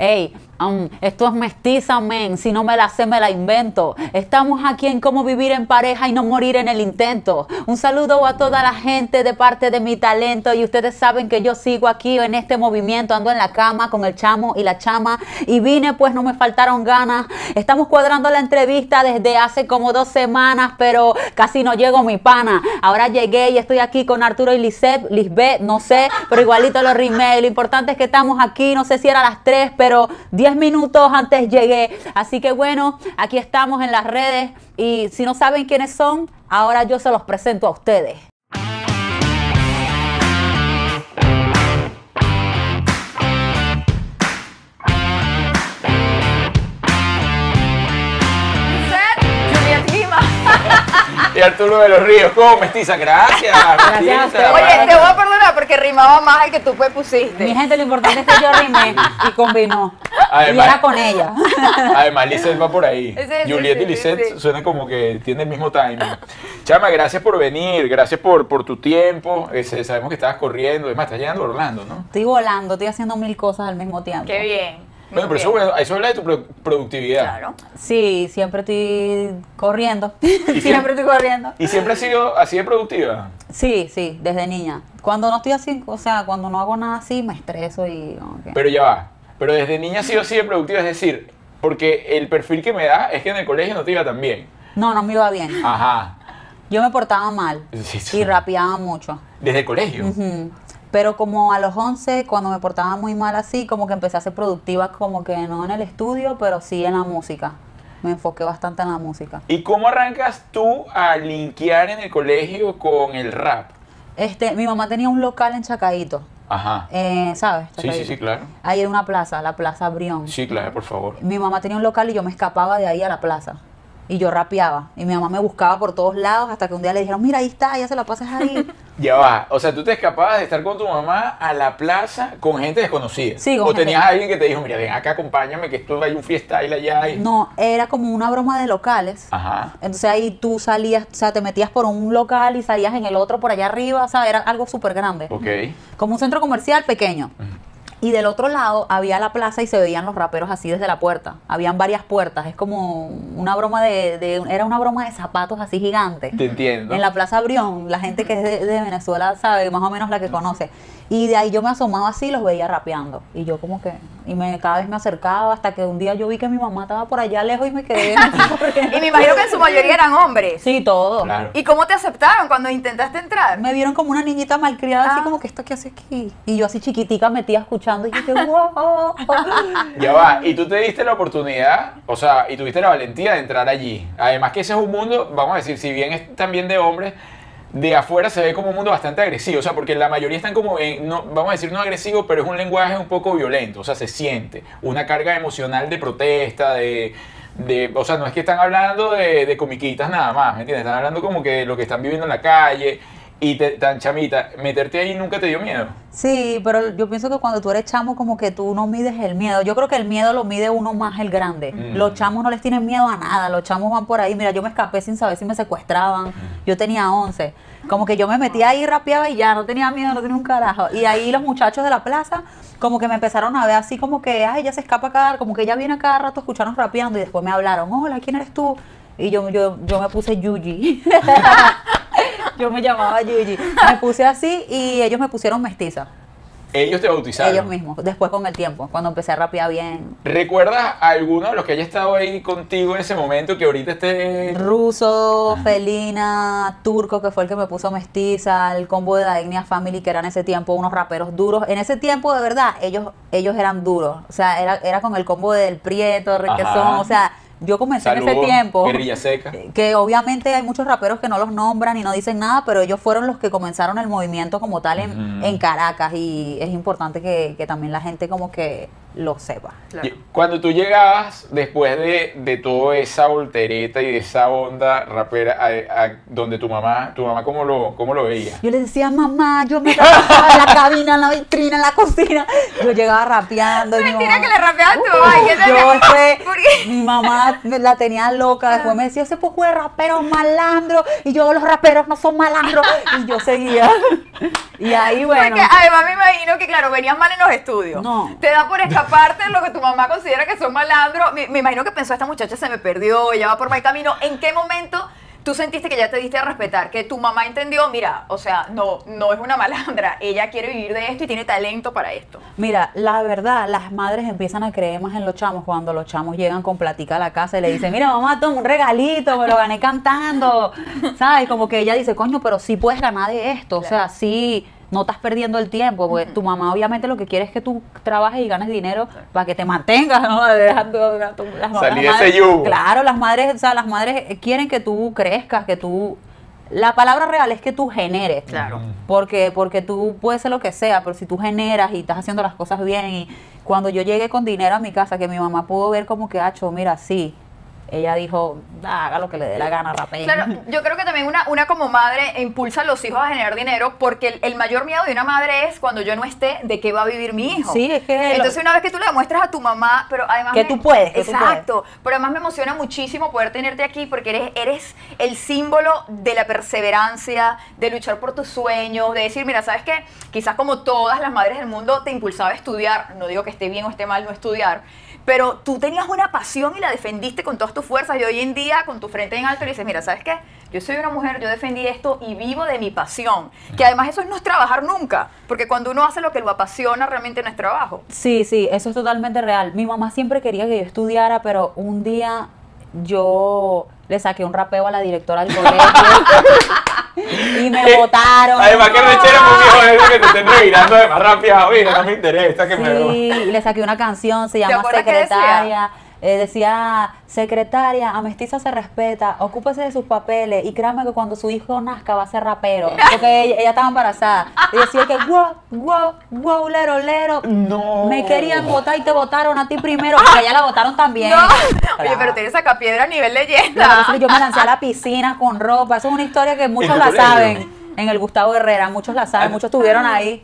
Ey, esto es mestiza, men. Si no me la sé, me la invento. Estamos aquí en cómo vivir en pareja y no morir en el intento. Un saludo a toda la gente de parte de mi talento. Y ustedes saben que yo sigo aquí en este movimiento. Ando en la cama con el chamo y la chama. Y vine, pues no me faltaron ganas. Estamos cuadrando la entrevista desde hace como dos semanas, pero casi no llego mi pana. Ahora llegué y estoy aquí con Arturo y Lisette, Lisbeth, no sé, pero igualito lo rimé. Lo importante es que estamos aquí. No sé si era las 3, pero 10 minutos antes llegué. Así que bueno, aquí estamos en las redes y si no saben quiénes son, ahora yo se los presento a ustedes. Y Arturo de los Ríos, ¿cómo mestiza? Gracias. Gracias a mestiza. ustedes. Oye, te voy a perdonar porque rimaba más el que tú pues pusiste. Mi gente, lo importante es que yo rimé y combinó. Además- y era con ella. Además, Lisette va por ahí. Sí, sí, Juliet sí, y Lisette sí, sí. suena como que tienen el mismo timing. Chama, gracias por venir, gracias por, por tu tiempo. Eh, se- sabemos que estabas corriendo, además estás llegando a Orlando, ¿no? Estoy volando, estoy haciendo mil cosas al mismo tiempo. Qué bien. Bueno, pero eso, eso habla de tu pro- productividad. Claro. Sí, siempre estoy corriendo. siempre- siempre estoy corriendo. ¿Y siempre has sido así de productiva? Sí, sí, desde niña. Cuando no estoy así, o sea, cuando no hago nada así, me estreso y... Pero ya va. Pero desde niña has sido así de productiva, es decir, porque el perfil que me da es que en el colegio no te iba tan bien. No, no me iba bien. Ajá. Yo me portaba mal Sí, sí. y rapeaba mucho. Desde el colegio. Ujú. Pero como a los 11, cuando me portaba muy mal así, como que empecé a ser productiva, como que no en el estudio, pero sí en la música. Me enfoqué bastante en la música. ¿Y cómo arrancas tú a linkear en el colegio con el rap? Este, mi mamá tenía un local en Chacaíto, Ajá. eh, ¿sabes? Sí, sí, sí, claro. Ahí en una plaza, la Plaza Brión. Sí, claro, por favor. Mi mamá tenía un local y yo me escapaba de ahí a la plaza. Y yo rapeaba. Y mi mamá me buscaba por todos lados hasta que un día le dijeron, mira, ahí está, ya se la pasas ahí. Ya va. O sea, tú te escapabas de estar con tu mamá a la plaza con gente desconocida. Sí, con O gente- tenías a alguien que te dijo, mira, ven acá, acompáñame, que esto hay un freestyle allá. Y... no, era como una broma de locales. Ajá. Entonces ahí tú salías, o sea, te metías por un local y salías en el otro por allá arriba, ¿sabes? Era algo súper grande. Ok. Como un centro comercial pequeño. Y del otro lado había la plaza y se veían los raperos así desde la puerta. Habían varias puertas. Es como una broma de, de- era una broma de zapatos así gigantes. Te entiendo. En la Plaza Brión, la gente que es de, de Venezuela sabe más o menos la que conoce. Y de ahí yo me asomaba así y los veía rapeando. Y yo como que, y me, cada vez me acercaba hasta que un día yo vi que mi mamá estaba por allá lejos y me quedé. Y me imagino que en su mayoría eran hombres. sí, todo. Claro. ¿Y cómo te aceptaron cuando intentaste entrar? Me vieron como una niñita malcriada, Ah. así como que esto que hace aquí. Y yo así chiquitica metía escuchando y dije, wow. Ya va. Y tú te diste la oportunidad, o sea, y tuviste la valentía de entrar allí. Además que ese es un mundo, vamos a decir, si bien es también de hombres, de afuera se ve como un mundo bastante agresivo, o sea, porque la mayoría están como, en, no, vamos a decir, no agresivo, pero es un lenguaje un poco violento, o sea, se siente una carga emocional de protesta, de, de o sea, no es que están hablando de, de comiquitas nada más, ¿me entiendes? Están hablando como que lo que están viviendo en la calle y te, tan chamita, meterte ahí nunca te dio miedo. Sí, pero yo pienso que cuando tú eres chamo, como que tú no mides el miedo. Yo creo que el miedo lo mide uno más el grande. Mm. Los chamos no les tienen miedo a nada. Los chamos van por ahí. Mira, yo me escapé sin saber si me secuestraban. Yo tenía 11. Como que yo me metía ahí, rapeaba y ya, no tenía miedo, no tenía un carajo. Y ahí los muchachos de la plaza, como que me empezaron a ver así como que, ay, ella se escapa acá, como que ella viene a cada rato a escucharnos rapeando y después me hablaron, hola, ¿quién eres tú? Y yo, yo, yo me puse Yuji. yo me llamaba Yuji. Me puse así y ellos me pusieron mestiza. Ellos te bautizaron. Ellos mismos, después con el tiempo, cuando empecé a rapear bien. ¿Recuerdas a alguno de los que haya estado ahí contigo en ese momento que ahorita esté... Ruso, Felina, Turco, que fue el que me puso mestiza, el combo de la Etnia Family, que eran en ese tiempo unos raperos duros. En ese tiempo, de verdad, ellos, ellos eran duros. O sea, era, era con el combo del Prieto, Requesón. O sea, yo comencé en ese tiempo. Guerrilla Seca. Que obviamente hay muchos raperos que no los nombran y no dicen nada, pero ellos fueron los que comenzaron el movimiento como tal en, en Caracas y es importante que, que también la gente como que lo sepa. Claro. Cuando tú llegabas, después de, de toda esa voltereta y de esa onda rapera, a, a donde tu mamá, tu mamá cómo lo, cómo lo veía? Yo le decía, mamá, yo me trabajaba en la cabina, en la vitrina, en la cocina. Yo llegaba rapeando. y mi Mentira mamá- que le rapeabas a tu mamá. ¿y qué te- Yo ¿Por qué? mi mamá me la tenía loca. Después me decía, ese poco de raperos malandros. Y yo, los raperos no son malandros. Y yo seguía. Y ahí, bueno. Porque además me imagino que, claro, venías mal en los estudios. No. Te da por escapar aparte de lo que tu mamá considera que son malandros, me, me imagino que pensó, esta muchacha se me perdió, ella va por mal camino. ¿En qué momento tú sentiste que ya te diste a respetar? Que tu mamá entendió, mira, o sea, no, no es una malandra, ella quiere vivir de esto y tiene talento para esto. Mira, la verdad, las madres empiezan a creer más en los chamos cuando los chamos llegan con platica a la casa y le dicen, mira, mamá, toma un regalito, me lo gané cantando, ¿sabes? Como que ella dice, coño, pero sí puedes ganar de esto, o sea, sí, no estás perdiendo el tiempo, porque tu mamá obviamente lo que quiere es que tú trabajes y ganes dinero para que te mantengas, ¿no? Dejando- las- las Salí de ese madres- yugo. Claro, las madres, o sea, las madres quieren que tú crezcas, que tú... La palabra real es que tú generes. Claro. Porque, porque tú puedes ser lo que sea, pero si tú generas y estás haciendo las cosas bien y cuando yo llegué con dinero a mi casa, que mi mamá pudo ver como que, hacho, mira, sí, ella dijo, "Ah, haga lo que le dé la gana, rapea. Claro, yo creo que también una, una como madre impulsa a los hijos a generar dinero porque el, el mayor miedo de una madre es cuando yo no esté, de qué va a vivir mi hijo. Sí, es que- Entonces una vez que tú le demuestras a tu mamá, pero además... Que me- tú puedes, que tú Exacto. Pero además me emociona muchísimo poder tenerte aquí porque eres, eres el símbolo de la perseverancia, de luchar por tus sueños, de decir, mira, ¿sabes qué? Quizás como todas las madres del mundo te impulsaba a estudiar, no digo que esté bien o esté mal no estudiar, pero tú tenías una pasión y la defendiste con todas tus fuerzas y hoy en día con tu frente en alto le dices, mira, ¿sabes qué? Yo soy una mujer, yo defendí esto y vivo de mi pasión. Que además eso no es trabajar nunca, porque cuando uno hace lo que lo apasiona realmente no es trabajo. Sí, sí, eso es totalmente real. Mi mamá siempre quería que yo estudiara, pero un día yo le saqué un rapeo a la directora del colegio y me votaron. Además que rechera muy viejo eso que te estén revirando de más rápido. Mira, no me interesa que me... Sí, y le saqué una canción, se llama? Secretaria. Eh, decía, secretaria, a mestiza se respeta, ocúpese de sus papeles y créame que cuando su hijo nazca va a ser rapero, porque ella, ella estaba embarazada. Y decía que, wow, wow, wow, lero, lero. No. Me querían votar y te votaron a ti primero, porque a ella la votaron también. No. Oye, pero tienes saca piedra a nivel leyenda. yo me lancé a la piscina con ropa. Eso es una historia que muchos la colegio? saben. En el Gustavo Herrera, muchos la saben, muchos estuvieron ahí.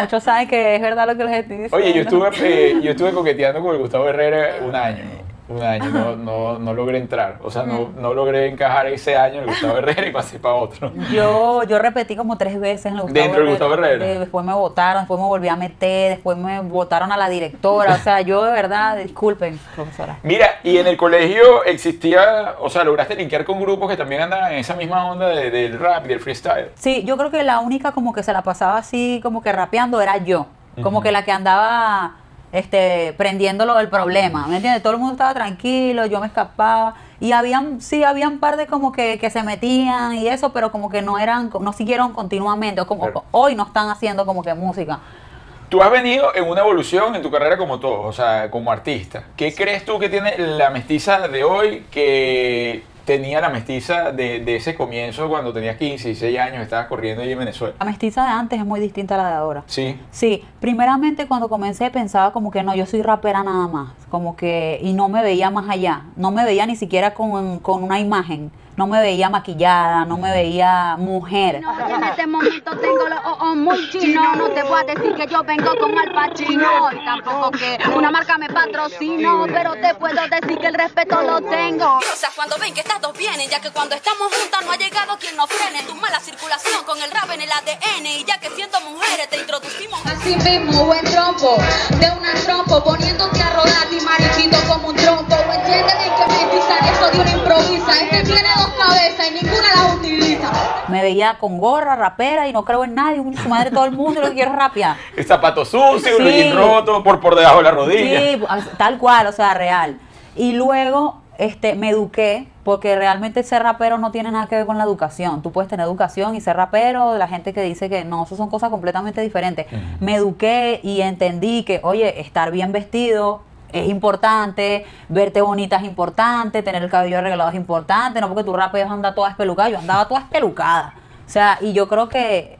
Muchos saben que es verdad lo que les estoy diciendo. Oye, yo estuve, eh, yo estuve coqueteando con el Gustavo Herrera un año. Un año, no, no, no logré entrar. O sea, no, no logré encajar ese año en el Gustavo Herrera y pasé para otro. Yo, yo repetí como tres veces en el Gustavo Dentro del Gustavo Herrera. Eh, Después me votaron, después me volví a meter, después me votaron a la directora. O sea, yo de verdad, disculpen, profesora. Mira, y en el colegio existía, o sea, lograste linkear con grupos que también andaban en esa misma onda de- del rap, del freestyle. Sí, yo creo que la única como que se la pasaba así, como que rapeando era yo. Como que la que andaba este, prendiéndolo del problema, ¿me entiendes? Todo el mundo estaba tranquilo, yo me escapaba. Y habían, sí, habían par de como que, que se metían y eso, pero como que no eran, no siguieron continuamente. Como Claro. hoy no están haciendo como que música. Tú has venido en una evolución en tu carrera como todos, o sea, como artista. ¿Qué crees tú que tiene la mestiza de hoy que tenía la mestiza de, de ese comienzo cuando tenías 15, 16 años, estabas corriendo allí en Venezuela? La mestiza de antes es muy distinta a la de ahora. Sí. Sí, primeramente cuando comencé pensaba como que no, yo soy rapera nada más, como que, y no me veía más allá, no me veía ni siquiera con, con una imagen, no me veía maquillada, no me veía mujer. Oye, en este momento tengo los ojos muy chinos. No te voy a decir que yo vengo con Al Pacino y tampoco que una marca me patrocinó, pero te puedo decir que el respeto lo tengo. O sea, cuando ven que estas dos vienen, ya que cuando estamos juntas no ha llegado quien nos frene. Tu mala circulación con el rap en el ADN. Y ya que siendo mujeres te introducimos. Así mismo, buen trompo, de una trompo, poniéndote a rodar y mariquito como un trompo. ¿O entienden en qué mentizan eso de una improvisa? Es que tiene dos cabezas y ninguna las utiliza. Me veía con gorra, rapera y no creo en nadie, un- su madre todo el mundo lo que quiero es rapear. El zapato sucio, un Sí. roto por, por debajo de la rodilla. Sí, tal cual, o sea, real. Y luego este, me eduqué, porque realmente ser rapero no tiene nada que ver con la educación. Tú puedes tener educación y ser rapero, la gente que dice que no, eso son cosas completamente diferentes. Me eduqué y entendí que, oye, estar bien vestido es importante, verte bonita es importante, tener el cabello arreglado es importante, no porque tu rapeo anda toda espelucada, yo andaba toda espelucada. O sea, y yo creo que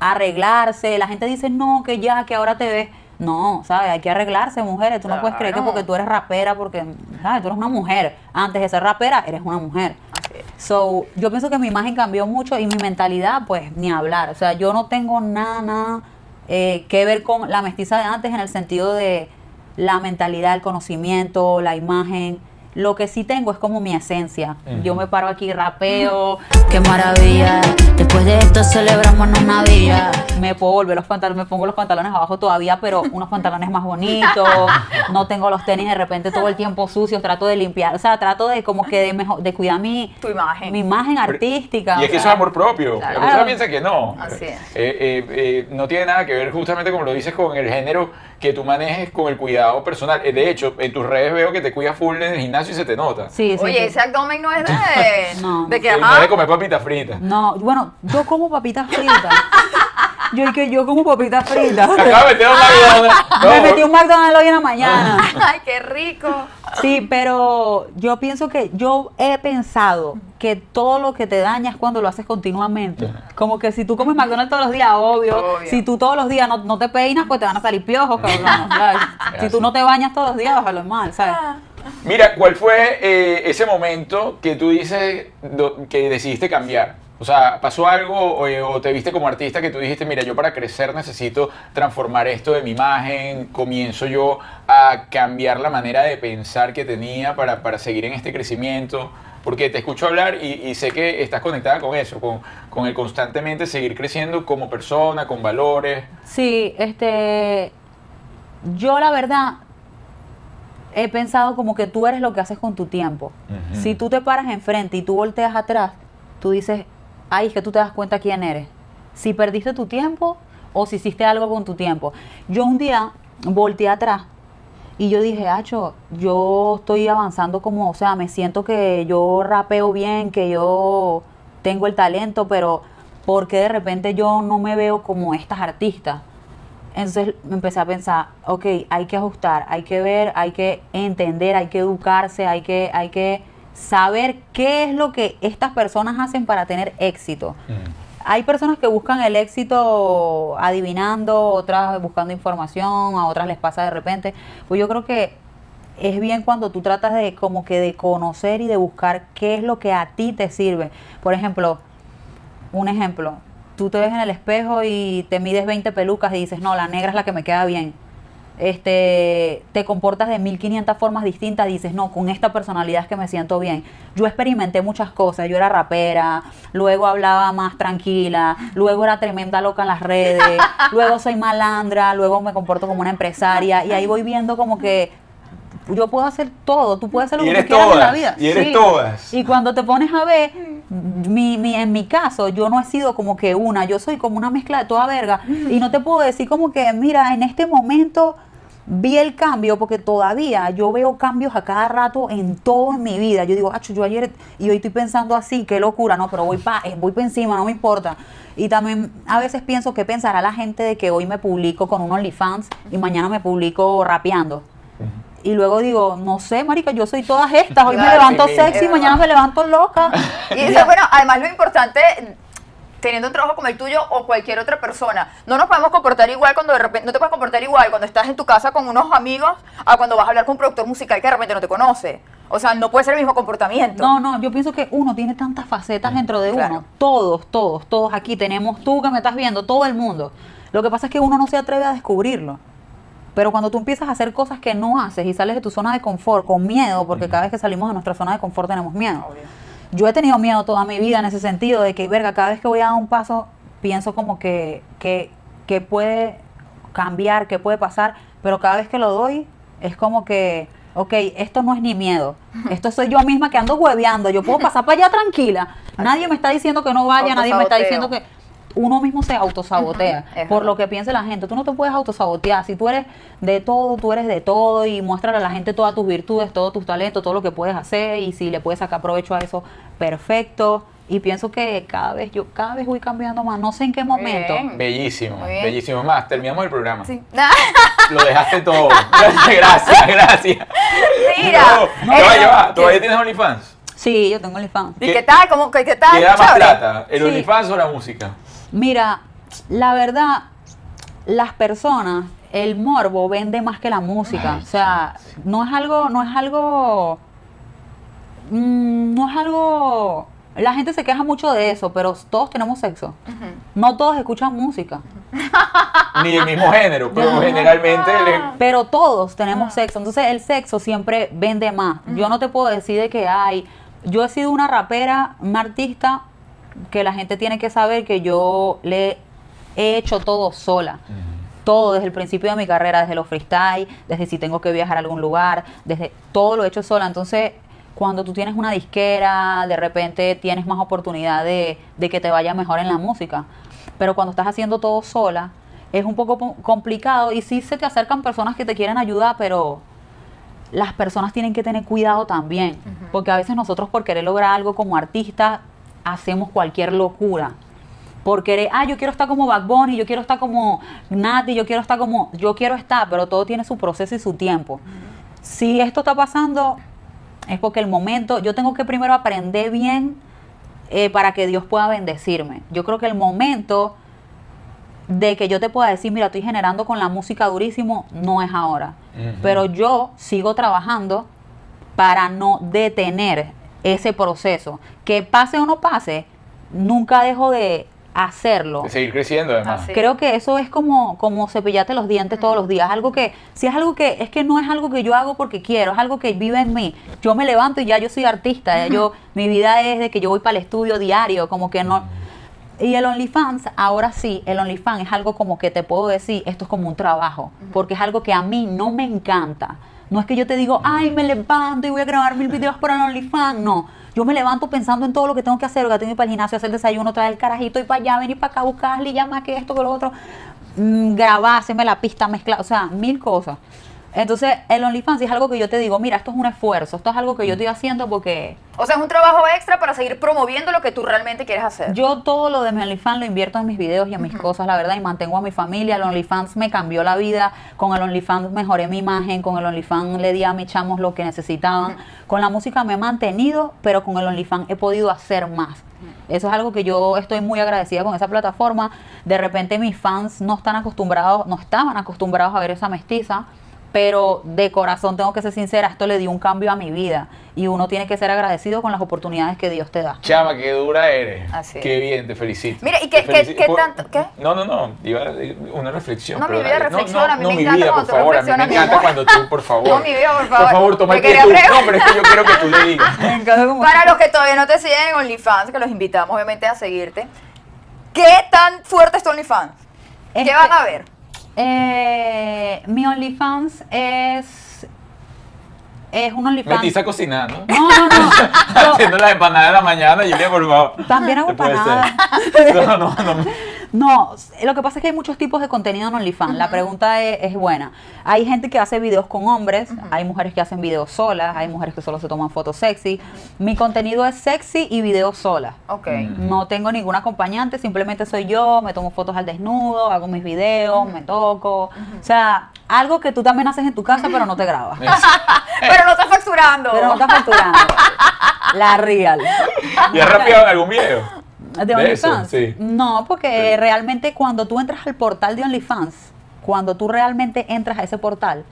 arreglarse. La gente dice, no, que ya, que ahora te ves. No, ¿sabes? Hay que arreglarse, mujeres. Tú no puedes creer que porque tú eres rapera, porque, ¿sabes? Tú eres una mujer. Antes de ser rapera, eres una mujer. So, yo pienso que mi imagen cambió mucho y mi mentalidad, pues, ni hablar. O sea, yo no tengo nada, nada eh, que ver con la mestiza de antes en el sentido de la mentalidad, el conocimiento, la imagen. Lo que sí tengo es como mi esencia. Yo me paro aquí, rapeo, Qué maravilla, después de esto celebramos una villa. me puedo volver los pantalones, me pongo los pantalones abajo todavía, pero unos pantalones más bonitos. No tengo los tenis de repente todo el tiempo sucios, trato de limpiar, o sea, trato de como que de mejor, de cuidar mi, Tu imagen. mi imagen artística. Y es que eso es amor propio. Claro. La persona piensa que no. Así es. Eh, eh, eh, no tiene nada que ver justamente como lo dices con el género que tú manejes con el cuidado personal. Eh, De hecho, en tus redes veo que te cuidas full en el gimnasio y se te nota. Sí, sí, Oye, sí. ese abdomen no es de, No. de que, Eh, No ajá, es de comer papitas fritas. No, bueno, yo como papitas fritas. Yo y que yo como papitas fritas. Acaba de meter un McDonald's. Me metí un McDonald's hoy en la mañana. ay, qué rico. Sí, pero yo pienso que yo he pensado que todo lo que te daña es cuando lo haces continuamente. Como que si tú comes McDonald's todos los días, obvio. Obvio. Si tú todos los días no, no te peinas, pues te van a salir piojos, cabrón. ¿sabes? Si tú no te bañas todos los días, bájalo mal, ¿sabes? Mira, ¿cuál fue eh, ese momento que tú dices que decidiste cambiar? O sea, ¿pasó algo o, o te viste como artista que tú dijiste, mira, yo para crecer necesito transformar esto de mi imagen, comienzo yo a cambiar la manera de pensar que tenía para, para seguir en este crecimiento? Porque te escucho hablar y, y sé que estás conectada con eso, con, con el constantemente seguir creciendo como persona, con valores. Sí, este. Yo la verdad he pensado como que tú eres lo que haces con tu tiempo. Si tú te paras enfrente y tú volteas atrás, tú dices, ay, es que tú te das cuenta quién eres. Si perdiste tu tiempo o si hiciste algo con tu tiempo. Yo un día volteé atrás y yo dije, Acho, yo estoy avanzando como, o sea, me siento que yo rapeo bien, que yo tengo el talento, pero ¿por qué de repente yo no me veo como estas artistas? Entonces me empecé a pensar, ok, hay que ajustar, hay que ver, hay que entender, hay que educarse, hay que, hay que saber qué es lo que estas personas hacen para tener éxito. Hay personas que buscan el éxito adivinando, otras buscando información, a otras les pasa de repente. Pues yo creo que es bien cuando tú tratas de como que de conocer y de buscar qué es lo que a ti te sirve. Por ejemplo, un ejemplo, tú te ves en el espejo y te mides 20 pelucas y dices, no, la negra es la que me queda bien. Este, te comportas de 1500 formas distintas dices, no, con esta personalidad es que me siento bien. Yo experimenté muchas cosas, yo era rapera, luego hablaba más tranquila, luego era tremenda loca en las redes, luego soy malandra, luego me comporto como una empresaria y ahí voy viendo como que yo puedo hacer todo, tú puedes hacer lo Y que eres tú quieras en la todas, vida. y eres todas. Y cuando te pones a ver, mi, mi- en mi caso, yo no he sido como que una, yo soy como una mezcla de toda verga. Y no te puedo decir como que, mira, en este momento vi el cambio, porque todavía yo veo cambios a cada rato en todo en mi vida. Yo digo, acho, yo ayer y hoy estoy pensando así, qué locura, no, pero voy pa, eh, voy pa encima, no me importa. Y también a veces pienso qué pensará la gente de que hoy me publico con un OnlyFans y mañana me publico rapeando. Y luego digo, no sé, marica, yo soy todas estas. Hoy me levanto sí, sexy, es mañana me levanto loca. Y eso, bueno, además lo importante, teniendo un trabajo como el tuyo o cualquier otra persona, no nos podemos comportar igual cuando de repente, no te puedes comportar igual cuando estás en tu casa con unos amigos a cuando vas a hablar con un productor musical que de repente no te conoce. O sea, no puede ser el mismo comportamiento. No, no, yo pienso que uno tiene tantas facetas dentro de Claro. uno. Todos, todos, todos aquí tenemos tú que me estás viendo, todo el mundo. Lo que pasa es que uno no se atreve a descubrirlo. Pero cuando tú empiezas a hacer cosas que no haces y sales de tu zona de confort con miedo, porque cada vez que salimos de nuestra zona de confort tenemos miedo. Yo he tenido miedo toda mi vida en ese sentido de que, verga, cada vez que voy a dar un paso, pienso como que, que, que puede cambiar, que puede pasar, pero cada vez que lo doy, es como que, ok, esto no es ni miedo, esto soy yo misma que ando hueveando, yo puedo pasar para allá tranquila, nadie me está diciendo que no vaya, nadie me está diciendo que uno mismo se autosabotea por lo que piense la gente. Tú no te puedes autosabotear. Si tú eres de todo, tú eres de todo y muéstrale a la gente todas tus virtudes, todos tus talentos, todo lo que puedes hacer y si le puedes sacar provecho a eso, perfecto. Y pienso que cada vez yo cada vez voy cambiando más. No sé en qué Muy momento. bien. Bellísimo, Muy bien. bellísimo. Más, terminamos el programa. Sí. Lo dejaste todo. gracias, gracias. Mira, No, ya va. ¿Todavía tienes OnlyFans? Sí, yo tengo OnlyFans. ¿Y qué tal? ¿Cómo, qué, qué tal? ¿Qué da más plata? ¿El Sí. OnlyFans o la música? Mira, la verdad, las personas, el morbo vende más que la música. o sea, no es algo, no es algo, mm, no es algo La gente se queja mucho de eso, pero todos tenemos sexo. No todos escuchan música, Ni el mismo género, pero generalmente le- pero todos tenemos sexo. Entonces el sexo siempre vende más. Yo no te puedo decir de que hay. Yo he sido una rapera, una artista que la gente tiene que saber que yo le he hecho todo sola. Todo desde el principio de mi carrera, desde los freestyle, desde si tengo que viajar a algún lugar, desde todo lo he hecho sola. Entonces, cuando tú tienes una disquera, de repente tienes más oportunidad de, de que te vaya mejor en la música. Pero cuando estás haciendo todo sola, es un poco po- complicado y sí se te acercan personas que te quieren ayudar, pero las personas tienen que tener cuidado también, porque a veces nosotros por querer lograr algo como artistas hacemos cualquier locura. Por querer, ah, yo quiero estar como Bad Bunny, yo quiero estar como Nati, yo quiero estar como, yo quiero estar, pero todo tiene su proceso y su tiempo. Si esto está pasando, es porque el momento, yo tengo que primero aprender bien eh, para que Dios pueda bendecirme. Yo creo que el momento de que yo te pueda decir, mira, estoy generando con la música durísimo, no es ahora. Pero yo sigo trabajando para no detener ese proceso. Que pase o no pase, nunca dejo de hacerlo. de seguir creciendo además. Así. Creo que eso es como, como cepillarte los dientes todos los días. Algo que, si es algo que, es que no es algo que yo hago porque quiero, es algo que vive en mí. Yo me levanto y ya yo soy artista, ya yo, mi vida es de que yo voy para el estudio diario, como que no. Y el OnlyFans, ahora sí, el OnlyFans es algo como que te puedo decir, esto es como un trabajo, porque es algo que a mí no me encanta. No es que yo te digo, ay, me levanto y voy a grabar mil videos para el OnlyFans, no. Yo me levanto pensando en todo lo que tengo que hacer, que tengo que ir para el gimnasio, hacer desayuno, traer el carajito y para allá, venir para acá, buscarle, llamar que esto, que lo otro, mm, grabar, la pista, mezclar, o sea, mil cosas. Entonces, el OnlyFans es algo que yo te digo, mira, esto es un esfuerzo, esto es algo que yo estoy haciendo porque O sea, es un trabajo extra para seguir promoviendo lo que tú realmente quieres hacer. yo todo lo de mi OnlyFans lo invierto en mis videos y en mis cosas, la verdad, y mantengo a mi familia. El OnlyFans me cambió la vida. Con el OnlyFans mejoré mi imagen. Con el OnlyFans le di a mis chamos lo que necesitaban. Con la música me he mantenido, pero con el OnlyFans he podido hacer más. Eso es algo que yo estoy muy agradecida con esa plataforma. De repente mis fans no están acostumbrados, no estaban acostumbrados a ver esa mestiza pero de corazón tengo que ser sincera, esto le dio un cambio a mi vida y uno tiene que ser agradecido con las oportunidades que Dios te da. Chama, qué dura eres. Así es. Qué bien, te felicito. Mira, ¿y qué- qué- tanto- qué? No, no, no. Iba a decir una reflexión. No, pero mi vida reflexiona, a mí no, me mi encanta vida, cuando por tú favor. A mí me reflexionas, mi encanta cuando tú, por favor. No, mi vida, por favor. Por favor, toma el pie quería tú. No, pero es que yo quiero que tú le digas. Para los que todavía no te siguen en OnlyFans, que los invitamos obviamente a seguirte, ¿qué tan fuerte es tu OnlyFans? ¿Qué Este- van a ver? Eh, mi OnlyFans es. Es un OnlyFans. Metiza cocinando. No, no, no. Haciendo las empanadas de la mañana, Julia, por favor. también hago empanadas. No, no, no. No, lo que pasa es que hay muchos tipos de contenido en OnlyFans. La pregunta es, es buena. Hay gente que hace videos con hombres, hay mujeres que hacen videos solas, hay mujeres que solo se toman fotos sexy. Mi contenido es sexy y videos solas. Ok. No tengo ningún acompañante, simplemente soy yo, me tomo fotos al desnudo, hago mis videos, me toco. O sea, algo que tú también haces en tu casa, pero no te grabas. Pero no estás facturando. Pero no estás facturando. La real. ¿Y has rapeado en algún video? ¿De OnlyFans? sí. No, porque realmente cuando tú entras al portal de OnlyFans, cuando tú realmente entras a ese portal,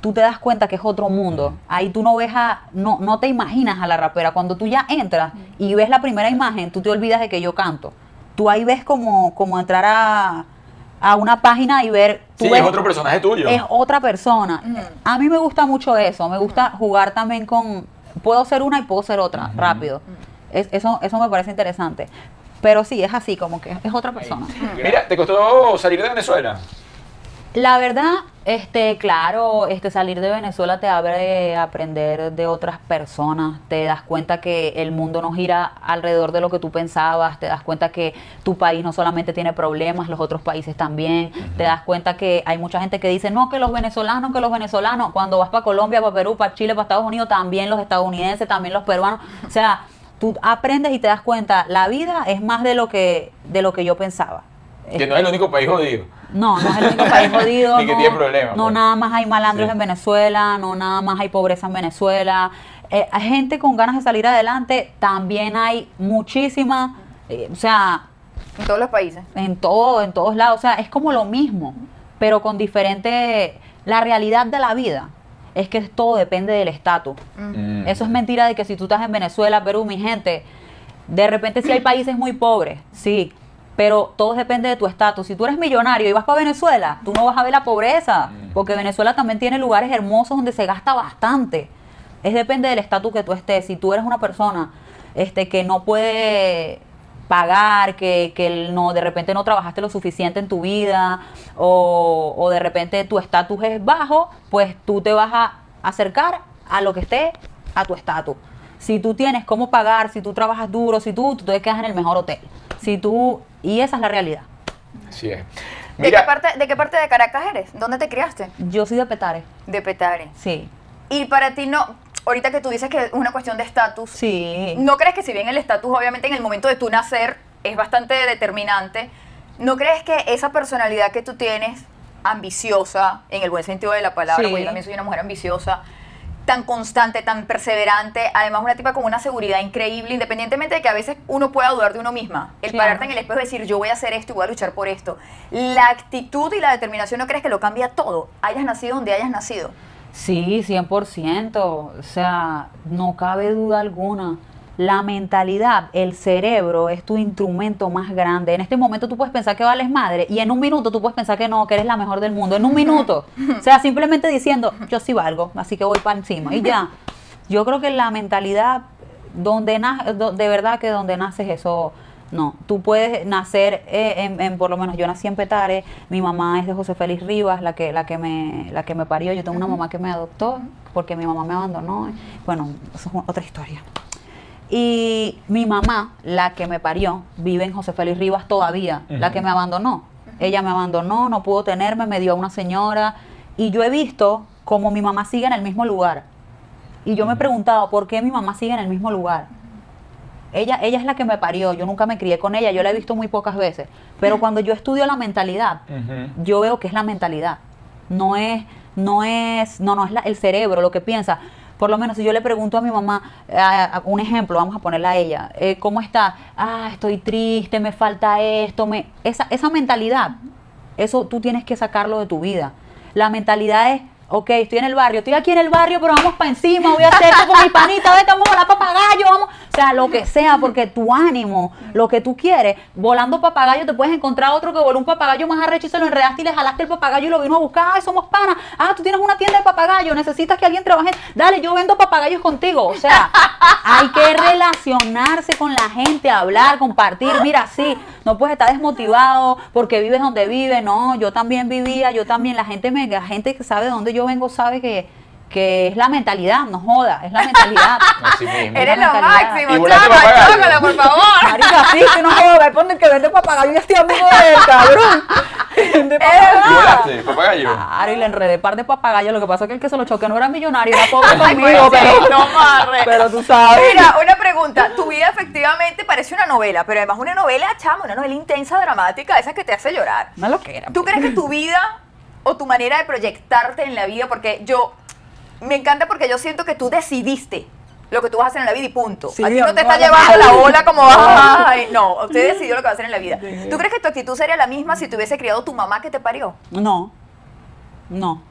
tú te das cuenta que es otro mundo. Ahí tú no ves a, no, no te imaginas a la rapera. Cuando tú ya entras y ves la primera imagen, tú te olvidas de que yo canto. Tú ahí ves como, como entrar a, a una página y ver... tú Sí, ves- es otro personaje tuyo. es otra persona. A mí me gusta mucho eso, me gusta jugar también con, puedo ser una y puedo ser otra, rápido. Es- eso, eso me parece interesante. Pero sí, es así, como que es otra persona. Mira, ¿te costó salir de Venezuela? La verdad, este, claro, este, salir de Venezuela te abre a aprender de otras personas, te das cuenta que el mundo no gira alrededor de lo que tú pensabas, te das cuenta que tu país no solamente tiene problemas, los otros países también, te das cuenta que hay mucha gente que dice, no, que los venezolanos, que los venezolanos, cuando vas para Colombia, para Perú, para Chile, para Estados Unidos, también los estadounidenses, también los peruanos, o sea, tú aprendes y te das cuenta, la vida es más de lo que, de lo que yo pensaba. Que no es el único país jodido. No, no es el único país jodido. Ni que no, tiene problemas, No, pues. nada más hay malandros Sí. en Venezuela, no nada más hay pobreza en Venezuela. Eh, hay gente con ganas de salir adelante, también hay muchísima, eh, o sea, En todos los países. en todo, en todos lados, o sea, es como lo mismo, pero con diferente, la realidad de la vida es que todo depende del estatus. Mm. Eso es mentira de que si tú estás en Venezuela, Perú, mi gente, De repente sí hay países muy pobres, sí, pero todo depende de tu estatus. Si tú eres millonario y vas para Venezuela, tú no vas a ver la pobreza, porque Venezuela también tiene lugares hermosos donde se gasta bastante. Es depende del estatus que tú estés. Si tú eres una persona este, que no puede pagar, que, que no, de repente no trabajaste lo suficiente en tu vida, o, o de repente tu estatus es bajo, pues tú te vas a acercar a lo que esté a tu estatus. Si tú tienes cómo pagar, si tú trabajas duro, si tú, tú te quedas en el mejor hotel. Si tú, y esa es la realidad. Así es. ¿De qué, Mira, parte, ¿De qué parte de Caracas eres? ¿Dónde te criaste? Yo soy de Petare, De Petare. sí. Y para ti no, ahorita que tú dices que es una cuestión de estatus, Sí. ¿no crees que si bien el estatus obviamente en el momento de tu nacer es bastante determinante, ¿no crees que esa personalidad que tú tienes, ambiciosa, en el buen sentido de la palabra, Sí. porque yo también soy una mujer ambiciosa, tan constante, tan perseverante, además una tipa con una seguridad increíble, independientemente de que a veces uno pueda dudar de uno misma. El Claro. pararte en el espejo y decir, yo voy a hacer esto y voy a luchar por esto. La actitud y la determinación, ¿no crees que lo cambia todo? Hayas nacido donde hayas nacido. Sí, 100%. O sea, no cabe duda alguna. La mentalidad, el cerebro es tu instrumento más grande. En este momento tú puedes pensar que vales madre y en un minuto tú puedes pensar que no, que eres la mejor del mundo. En un minuto. O sea, simplemente diciendo, yo sí valgo, así que voy para encima. Y ya. Yo creo que la mentalidad, donde na- do- de verdad que donde naces eso, no. Tú puedes nacer, eh, en, en- por lo menos yo nací en Petare, mi mamá es de José Félix Rivas, la que, la que, me, la que me parió. Yo tengo una mamá que me adoptó porque mi mamá me abandonó. Bueno, eso es otra historia. Y mi mamá, la que me parió, vive en José Félix Rivas todavía, la que me abandonó. Ella me abandonó, no pudo tenerme, me dio a una señora. Y yo he visto como mi mamá sigue en el mismo lugar. Y yo me he preguntado, ¿por qué mi mamá sigue en el mismo lugar? Ella, ella es la que me parió, yo nunca me crié con ella, yo la he visto muy pocas veces. Pero cuando yo estudio la mentalidad, yo veo que es la mentalidad. No es, no es, no, no es la- el cerebro lo que piensa. Por lo menos si yo le pregunto a mi mamá, a- a- un ejemplo, vamos a ponerla a ella, eh, ¿cómo está? Ah, estoy triste, me falta esto, me, esa, esa mentalidad, eso tú tienes que sacarlo de tu vida. La mentalidad es, ok, estoy en el barrio, estoy aquí en el barrio, pero vamos para encima, voy a hacer esto con mi panita, vete, vamos a volar papagayo, vamos. O sea, lo que sea, porque tu ánimo, lo que tú quieres, volando papagayo, te puedes encontrar otro que voló un papagayo más arrecho lo enredaste y le jalaste el papagayo y lo vino a buscar. Ay, somos panas. Ah, tú tienes una tienda de papagayo, necesitas que alguien trabaje. Dale, yo vendo papagayos contigo. O sea, hay que relacionarse con la gente, hablar, compartir. Mira, sí, no puedes estar desmotivado porque vives donde vives. No, yo también vivía, yo también. La gente, me, la gente que sabe de dónde yo vengo sabe que, que es la mentalidad, no joda, es la mentalidad. Así mismo. Eres la lo mentalidad. máximo, chócala, por favor. Marica, sí, que no joda, el que vende papagayo y estoy amigo de él, cabrón. Vende papagayo. ¿Y volaste, papagayo? Claro, y le enredé par de papagayos. Lo que pasa es que el que se lo choque no era millonario, era pobre Ay, conmigo, pues sí, pero, no pero tú sabes. Mira, una pregunta. Tu vida efectivamente parece una novela, pero además una novela, chama, una novela intensa, dramática, esa que te hace llorar. No lo que era. ¿Tú crees que tu vida o tu manera de proyectarte en la vida, porque yo me encanta porque yo siento que tú decidiste lo que tú vas a hacer en la vida y punto. Sí, a ti no te está llevando la ola como, ay, no, usted decidió lo que va a hacer en la vida. ¿Tú crees que tu actitud sería la misma si te hubiese criado tu mamá que te parió? No, no.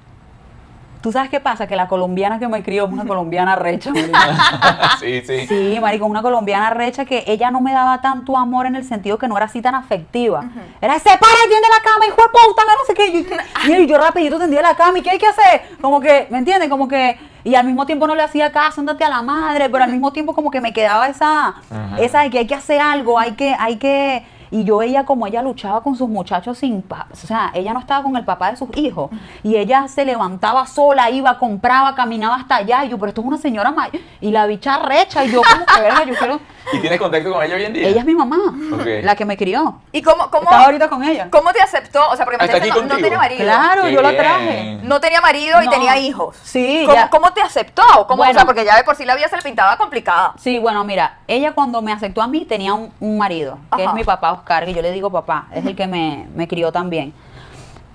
¿Tú sabes qué pasa? Que la colombiana que me crió es una colombiana recha. sí, sí. Sí, marico, una colombiana recha que ella no me daba tanto amor en el sentido que no era así tan afectiva. Era, se para y tiende la cama, hijo de puta, no sé qué. Y yo, mira, y yo rapidito tendía la cama, ¿y qué hay que hacer? Como que, ¿me entiendes? Como que, y al mismo tiempo no le hacía caso, andate a la madre, pero al mismo tiempo como que me quedaba esa, esa de que hay que hacer algo, hay que, hay que... Y yo veía como ella luchaba con sus muchachos sin pa- o sea, ella no estaba con el papá de sus hijos. Y ella se levantaba sola, iba, compraba, caminaba hasta allá. Y yo, pero esto es una señora mayor. Y la bicha recha. Y yo, como que verga, yo quiero. ¿Y tienes contacto con ella hoy en día? Ella es mi mamá, Ok. la que me crió. ¿Y cómo, cómo, Estaba ahorita con ella. cómo te aceptó? O sea, porque me dijiste, aquí no, tenía marido. Claro, Qué yo la traje. No tenía marido y No. tenía hijos. Sí, ¿Cómo, ya. cómo te aceptó? ¿Cómo, o sea, porque ya de por sí la vida se le pintaba complicada. Sí, bueno, mira, ella cuando me aceptó a mí tenía un, un marido, que Ajá. es mi papá Oscar, que yo le digo papá, es el que me, me crió también.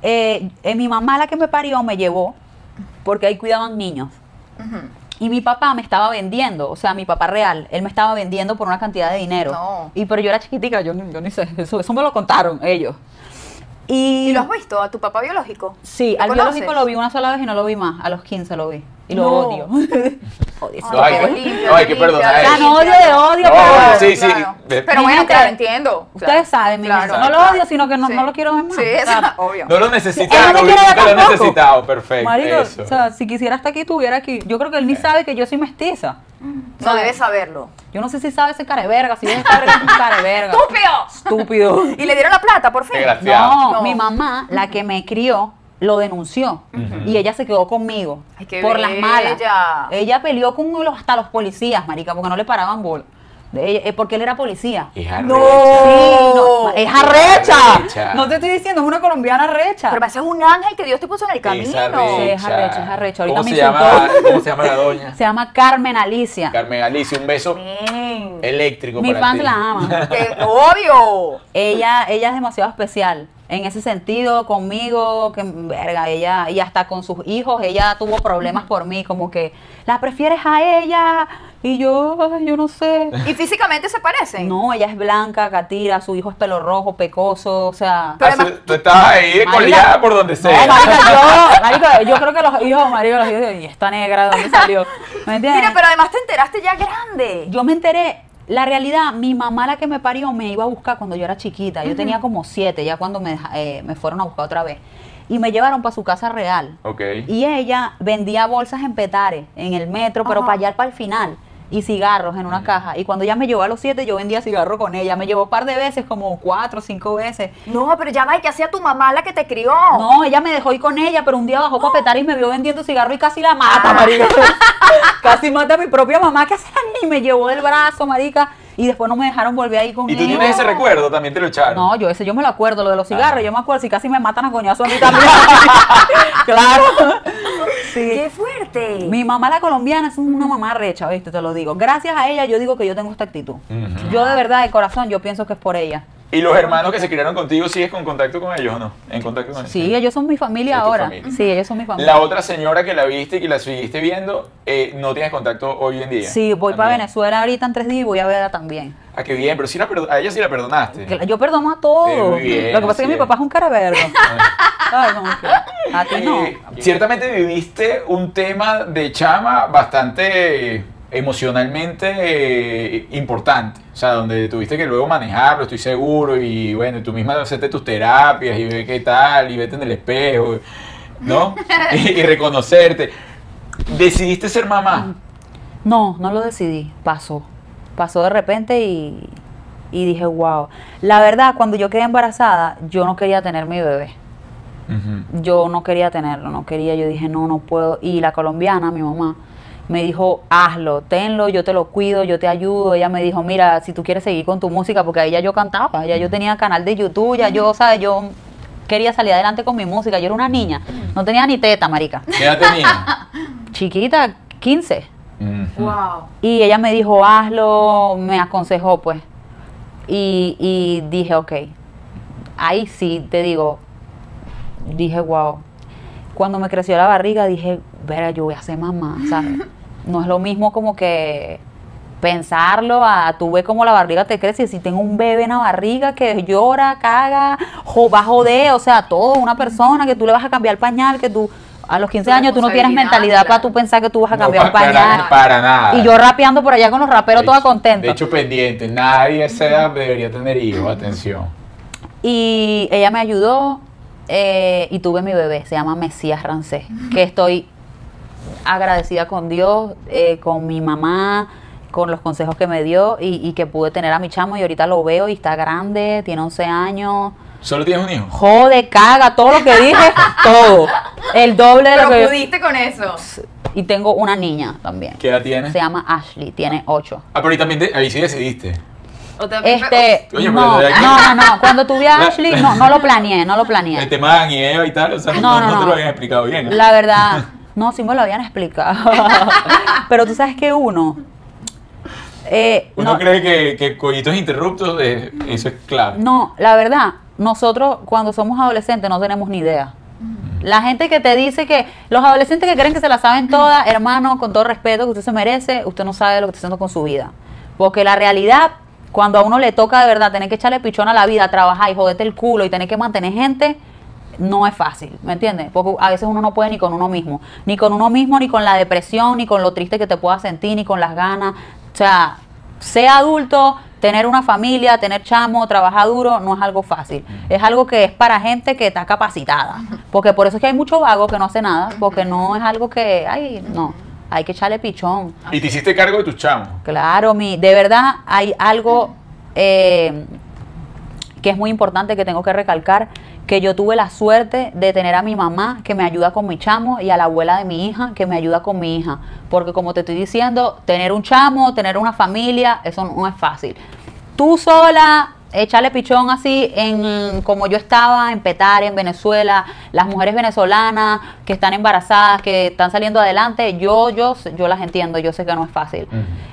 Eh, eh, mi mamá, la que me parió, me llevó porque ahí cuidaban niños. Y mi papá me estaba vendiendo, o sea, mi papá real, él me estaba vendiendo por una cantidad de dinero. No. Y pero yo era chiquitica, yo, ni- yo ni sé, eso, eso me lo contaron ellos. Y, ¿Y lo has visto a tu papá biológico? Sí, ¿Lo al conoces? biológico lo vi una sola vez y no lo vi más. A los 15 lo vi. Y lo No. odio. odio. No, hay que- limpio, no, hay que perdonar no odio de odio, No, pero- sí, sí. Claro. Pero bueno, claro, entiendo. Ustedes Claro. saben, mi Claro. no lo odio, sino que no, Sí. no lo quiero ver más. Sí, obvio. No lo necesitaba, no lo he necesitado, perfecto. Marico, eso. o sea, si quisiera estar aquí, estuviera aquí. Yo creo que él ni sabe que yo soy mestiza. No debes saberlo. Yo no sé si sabe ese cara de verga, si es cara de verga, es un cara de verga. ¡Estúpido! Estúpido. Y le dieron la plata, por fin. No, No. mi mamá, la que me crió, lo denunció y ella se quedó conmigo Ay, qué por las malas. Ella peleó con los, hasta los policías, marica, porque no le paraban bola. De ella- eh, porque él era policía. Hija No. recha. Sí, no, es arrecha. Arrecha. No te estoy diciendo, es una colombiana recha. Pero ese es un ángel que Dios te puso en el camino. Esa Sí, es recha. arrecha, es arrecha. Ahorita ¿Cómo me se llama? insultó. ¿Cómo se llama la doña? Se llama Carmen Alicia. Carmen Alicia, un beso Bien. eléctrico Mi para fans ti. la aman. Que- obvio. ella, ella es demasiado especial. En ese sentido, conmigo, que verga, ella, y hasta con sus hijos, ella tuvo problemas por mí, como que la prefieres a ella, y yo, yo no sé. Y físicamente se parecen. No, ella es blanca, catira, su hijo es pelo rojo, pecoso, o sea. Pero Ah, además- tú- estabas ahí colgada por donde No, sea. marica, yo, marica, yo creo que los hijos, marica, los hijos, y esta negra, ¿de dónde salió? ¿Me entiendes? Mira, pero además te enteraste ya grande. Yo me enteré, la realidad, mi mamá la que me parió me iba a buscar cuando yo era chiquita. Yo tenía como siete, ya cuando me, eh, me fueron a buscar otra vez. Y me llevaron para su casa real. Ok. Y ella vendía bolsas en Petare, en el metro, pero Ajá. para allá para el final. Y cigarros en una caja. Y cuando ella me llevó a los siete, yo vendía cigarros con ella. Me llevó un par de veces, como cuatro o cinco veces. No, pero ya va, ¿y qué hacía tu mamá la que te crió? No, ella me dejó ir con ella, pero un día bajó para Petare y me vio vendiendo cigarros y casi la mata, Ah. marica. casi mata a mi propia mamá. ¿Qué hace la niña? Y me llevó del brazo, marica. Y después no me dejaron volver ahí con ¿Y tú tienes ese recuerdo? También te lo echaron. No, yo ese yo me lo acuerdo, lo de los cigarros, Ah. yo me acuerdo, si casi me matan a coñazo a mí también. claro. Sí. ¡Qué fuerte! Mi mamá la colombiana es una mamá recha, ¿viste? Te lo digo. Gracias a ella yo digo que yo tengo esta actitud. Yo de verdad, de corazón, yo pienso que es por ella. ¿Y los hermanos que se criaron contigo sigues con contacto con ellos o no? ¿En contacto con ellos? Sí, ellos son mi familia ahora. familia. Sí, ellos son mi familia. La otra señora que la viste y que la seguiste viendo, eh, no tienes contacto hoy en día. Sí, voy para También. Venezuela ahorita en tres días y voy a verla también. Ah, qué bien, pero sí la a ella sí la perdonaste. Yo perdono a todos. Sí, bien, Lo que pasa es que mi papá es un cara verga. Ay, como que, a ti no. Eh, ciertamente viviste un tema de chama bastante emocionalmente eh, importante. O sea, donde tuviste que luego manejarlo, estoy seguro, y bueno, tú misma hacerte tus terapias y ve qué tal, y vete en el espejo, ¿no? y, y reconocerte. ¿Decidiste ser mamá? No, no lo decidí. Pasó. Pasó de repente y, y dije, wow. La verdad, cuando yo quedé embarazada, yo no quería tener mi bebé. Yo no quería tenerlo, no quería. Yo dije, no, no puedo. Y la colombiana, mi mamá, me dijo, hazlo, tenlo, yo te lo cuido, yo te ayudo. Ella me dijo, mira, si tú quieres seguir con tu música, porque ahí ya yo cantaba, ya yo tenía canal de YouTube, ya yo, ¿sabes? Yo quería salir adelante con mi música. Yo era una niña, no tenía ni teta, marica. ¿Qué edad tenía? Chiquita, 15. Ujú. Wow. Y ella me dijo, hazlo, me aconsejó, pues. Y, y dije, ok. Ahí sí, te digo, dije, wow. Cuando me creció la barriga, dije, verá, yo voy a ser mamá, ¿sabes? No es lo mismo como que pensarlo a tú ves como la barriga te crece y si tengo un bebé en la barriga que llora, caga, jo, va a joder, o sea, todo, una persona que tú le vas a cambiar el pañal, que tú a los 15 Tu años tú no tienes mentalidad para tú pensar que tú vas a No, cambiar un pañal. para, para nada. Y yo rapeando por allá con los raperos De toda hecho- contenta. De hecho, pendiente. Nadie a esa edad debería tener hijos. Atención. Y ella me ayudó eh, y tuve mi bebé, se llama Mesías Rancés, que estoy agradecida con Dios, eh, con mi mamá, con los consejos que me dio y, y que pude tener a mi chamo y ahorita lo veo y está grande, tiene 11 años. ¿Solo tienes un hijo? Jode, caga, todo lo que dije, todo. El doble de lo que pudiste con eso. Y tengo una niña también. ¿Qué edad tienes? Se llama Ashley, tiene 8. Ah, pero ahí también te- ahí sí decidiste. O también- Este, Oye, pero no, no, no, no, cuando tuve a Ashley, no, no lo planeé, no lo planeé. El tema de Adán y Eva y tal, o sea, no, No, no, no te lo habían explicado bien. ¿no? La verdad, no, sí me lo habían explicado. Pero tú sabes que uno. eh, Uno no, cree que, que coitos interruptos, eh, eso es clave. no, la verdad, nosotros cuando somos adolescentes no tenemos ni idea. La gente que te dice que los adolescentes que creen que se la saben todas, hermano, con todo respeto que usted se merece, usted no sabe lo que está haciendo con su vida. Porque la realidad, cuando a uno le toca de verdad tener que echarle pichón a la vida, trabajar y joderte el culo y tener que mantener gente, no es fácil, ¿me entiendes? Porque a veces uno no puede ni con uno mismo, ni con uno mismo, ni con la depresión, ni con lo triste que te puedas sentir, ni con las ganas. O sea, sea adulto, tener una familia, tener chamo, trabajar duro, no es algo fácil. Es algo que es para gente que está capacitada. Porque por eso es que hay mucho vago que no hace nada, porque no es algo que, ay, no, hay que echarle pichón. Y te hiciste cargo de tus chamos. Claro, mi, de verdad hay algo eh, que es muy importante que tengo que recalcar, que yo tuve la suerte de tener a mi mamá que me ayuda con mi chamo y a la abuela de mi hija que me ayuda con mi hija. Porque como te estoy diciendo, tener un chamo, tener una familia, eso no es fácil. Tú sola, echarle pichón así en como yo estaba en Petare, en Venezuela, las mujeres venezolanas que están embarazadas, que están saliendo adelante, yo, yo, yo las entiendo, yo sé que no es fácil.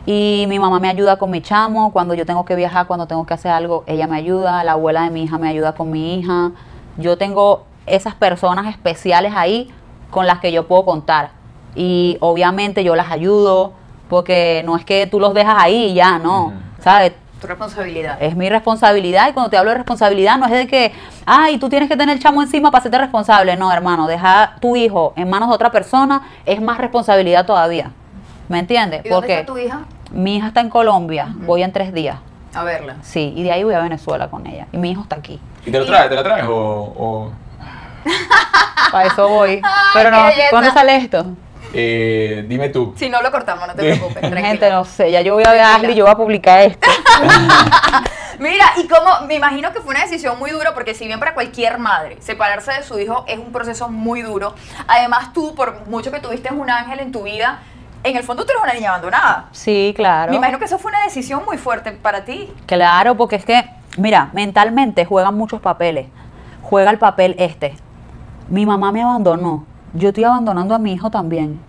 Y mi mamá me ayuda con mi chamo, cuando yo tengo que viajar, cuando tengo que hacer algo, ella me ayuda, la abuela de mi hija me ayuda con mi hija. Yo tengo esas personas especiales ahí con las que yo puedo contar. Y obviamente yo las ayudo, porque no es que tú los dejas ahí y ya, no. ¿Sabes? Tu responsabilidad. Es mi responsabilidad y cuando te hablo de responsabilidad no es de que, ay, tú tienes que tener el chamo encima para hacerte responsable. No, hermano, dejar tu hijo en manos de otra persona es más responsabilidad todavía. ¿Me entiendes? ¿Y dónde está tu hija? mi hija está en Colombia, voy en tres días. A verla. Sí, y de ahí voy a Venezuela con ella. Y mi hijo está aquí. ¿Y te lo traes? ¿Te la traes? ¿O, o, Para eso voy. Pero no. ¿cuándo sale esto? eh, dime tú? Si no lo cortamos, no te preocupes. tranquila. Gente, no sé, ya yo voy a ver a Ashley y yo voy a publicar esto. Mira, y como me imagino que fue una decisión muy dura, porque si bien para cualquier madre separarse de su hijo es un proceso muy duro, además tú, por mucho que tuviste un ángel en tu vida, en el fondo tú eres una niña abandonada. Sí, claro. Me imagino que eso fue una decisión muy fuerte para ti. Claro, porque es que, mira, mentalmente juegan muchos papeles. Juega el papel este. Mi mamá me abandonó. Yo estoy abandonando a mi hijo también.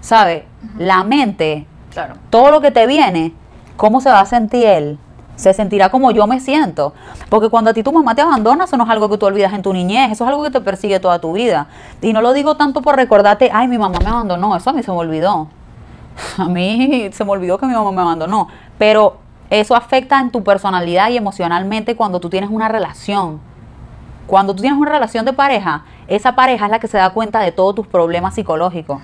¿Sabes? La mente, Claro. todo lo que te viene, ¿cómo se va a sentir él? Se sentirá como yo me siento. Porque cuando a ti tu mamá te abandona, eso no es algo que tú olvidas en tu niñez, eso es algo que te persigue toda tu vida. Y no lo digo tanto por recordarte, ay, mi mamá me abandonó, eso a mí se me olvidó. A mí se me olvidó que mi mamá me abandonó. Pero eso afecta en tu personalidad y emocionalmente cuando tú tienes una relación. Cuando tú tienes una relación de pareja, esa pareja es la que se da cuenta de todos tus problemas psicológicos.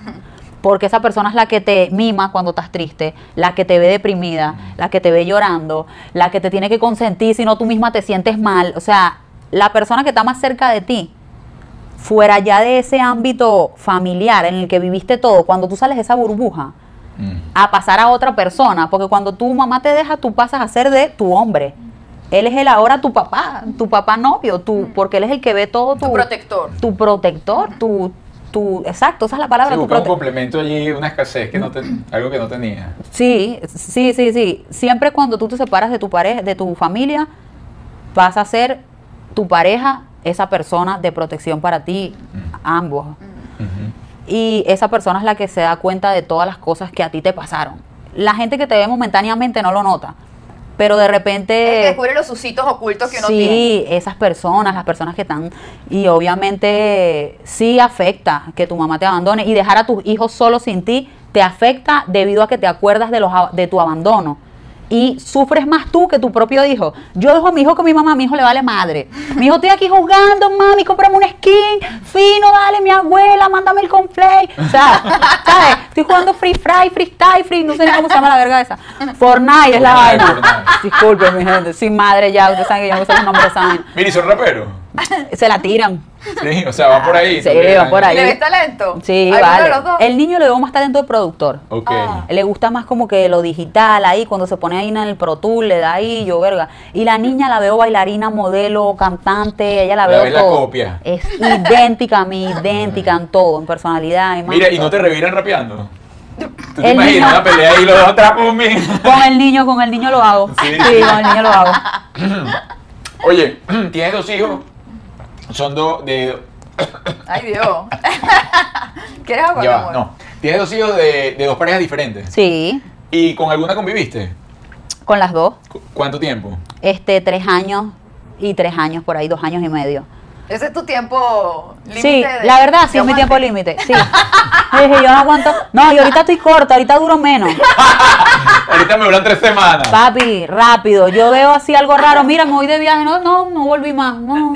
Porque esa persona es la que te mima cuando estás triste, la que te ve deprimida, la que te ve llorando, la que te tiene que consentir si no tú misma te sientes mal. O sea, la persona que está más cerca de ti, fuera ya de ese ámbito familiar en el que viviste todo, cuando tú sales de esa burbuja, Mm. a pasar a otra persona, porque cuando tu mamá te deja, tú pasas a ser de tu hombre. Él es el ahora tu papá, tu papá novio, tu, porque él es el que ve todo tu, Tu protector. tu protector, tu, tu, exacto, esa es la palabra. Sí, busca un complemento allí, una escasez que no te, algo que no tenía. Sí, sí, sí, sí. Siempre cuando tú te separas de tu pareja, de tu familia, vas a ser tu pareja, esa persona de protección para ti, ambos. Ujú. Y esa persona es la que se da cuenta de todas las cosas que a ti te pasaron. La gente que te ve momentáneamente no lo nota, pero de Es que repente... descubre los sucitos ocultos que uno sí, tiene. esas personas, las personas que están... Y obviamente sí afecta que tu mamá te abandone y dejar a tus hijos solos sin ti te afecta debido a que te acuerdas de, los, de tu abandono. Y sufres más tú que tu propio hijo. Yo dejo a mi hijo con mi mamá, a mi hijo le vale madre. Mi hijo estoy aquí jugando, mami, cómprame un skin, fino, dale, mi abuela, mándame el conflay. O sea, ¿sabes? Estoy jugando Free Fry, Freestyle, Free, no sé ni cómo se llama la verga esa. Fortnite es la vaina. Disculpen, mi gente, sin madre ya, ustedes saben que yo no sé los nombres de esa vaina. Mira, ¿y son raperos? Se la tiran. Sí, o sea, va por ahí. Sí, también. va por ahí. ¿Le ves talento? Sí, ¿Alguno vale. de los dos? El niño le veo más talento de productor. Ok. Ah. Le gusta más como que lo digital ahí, cuando se pone ahí en el Pro Tool, le da ahí, yo verga. Y la niña la veo bailarina, modelo, cantante, ella la La veo ves la todo. copia. Es idéntica a mí, idéntica en todo, en personalidad. en Mira, ¿y todo. no te reviran rapeando? ¿Tú te El imaginas niño- una pelea y los dos atrás por mí? Con el niño, con el niño lo hago. Sí. Sí, con el niño lo hago. Oye, tienes dos hijos. Son dos de. Ay, Dios. ¿Quieres agua, Ya amor? no. Tienes dos hijos de, de dos parejas diferentes. Sí, ¿Y con alguna conviviste? con las dos. ¿Cu- ¿Cuánto tiempo? Este, tres años y tres años por ahí, dos años y medio. Ese es tu tiempo límite. Sí, de- la verdad, sí es mi tiempo límite. Sí. Yo dije, yo no aguanto. No, y ahorita estoy corta, ahorita duro menos. Ahorita me duran tres semanas. Papi, rápido. Yo veo así algo raro. Mira, me voy de viaje. No, no, no volví más. No.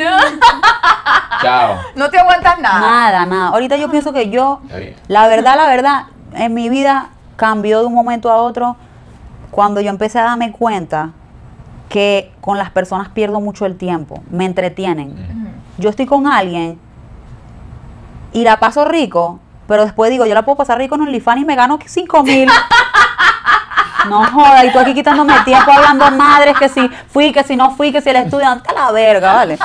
Chao. No te aguantas nada. Nada, nada. Ahorita yo pienso que yo, Está bien. la verdad, la verdad, en mi vida cambió de un momento a otro cuando yo empecé a darme cuenta que con las personas pierdo mucho el tiempo, me entretienen. Yo estoy con alguien y la paso rico, pero después digo, yo la puedo pasar rico en OnlyFans y me gano 5 mil. No joda, y tú aquí quitándome tiempo hablando madres que si fui, que si no fui, que si el estudiante a la verga, ¿vale?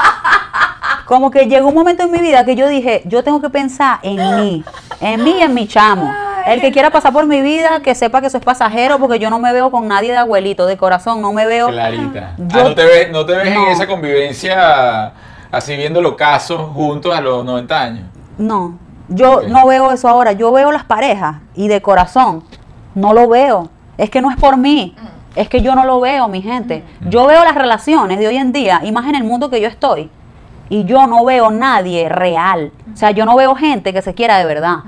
Como que llegó un momento en mi vida que yo dije, yo tengo que pensar en mí, en mí y en mi chamo. El que quiera pasar por mi vida, que sepa que eso es pasajero, porque yo no me veo con nadie de abuelito, de corazón, no me veo. Clarita. Yo- ah, no te ves, no te ves en esa convivencia así viendo los casos juntos a los 90 años. No, yo no veo eso ahora. Yo veo las parejas y de corazón no lo veo. Es que no es por mí. Es que yo no lo veo, mi gente. Yo veo las relaciones de hoy en día y más en el mundo que yo estoy. Y yo no veo nadie real. O sea, yo no veo gente que se quiera de verdad.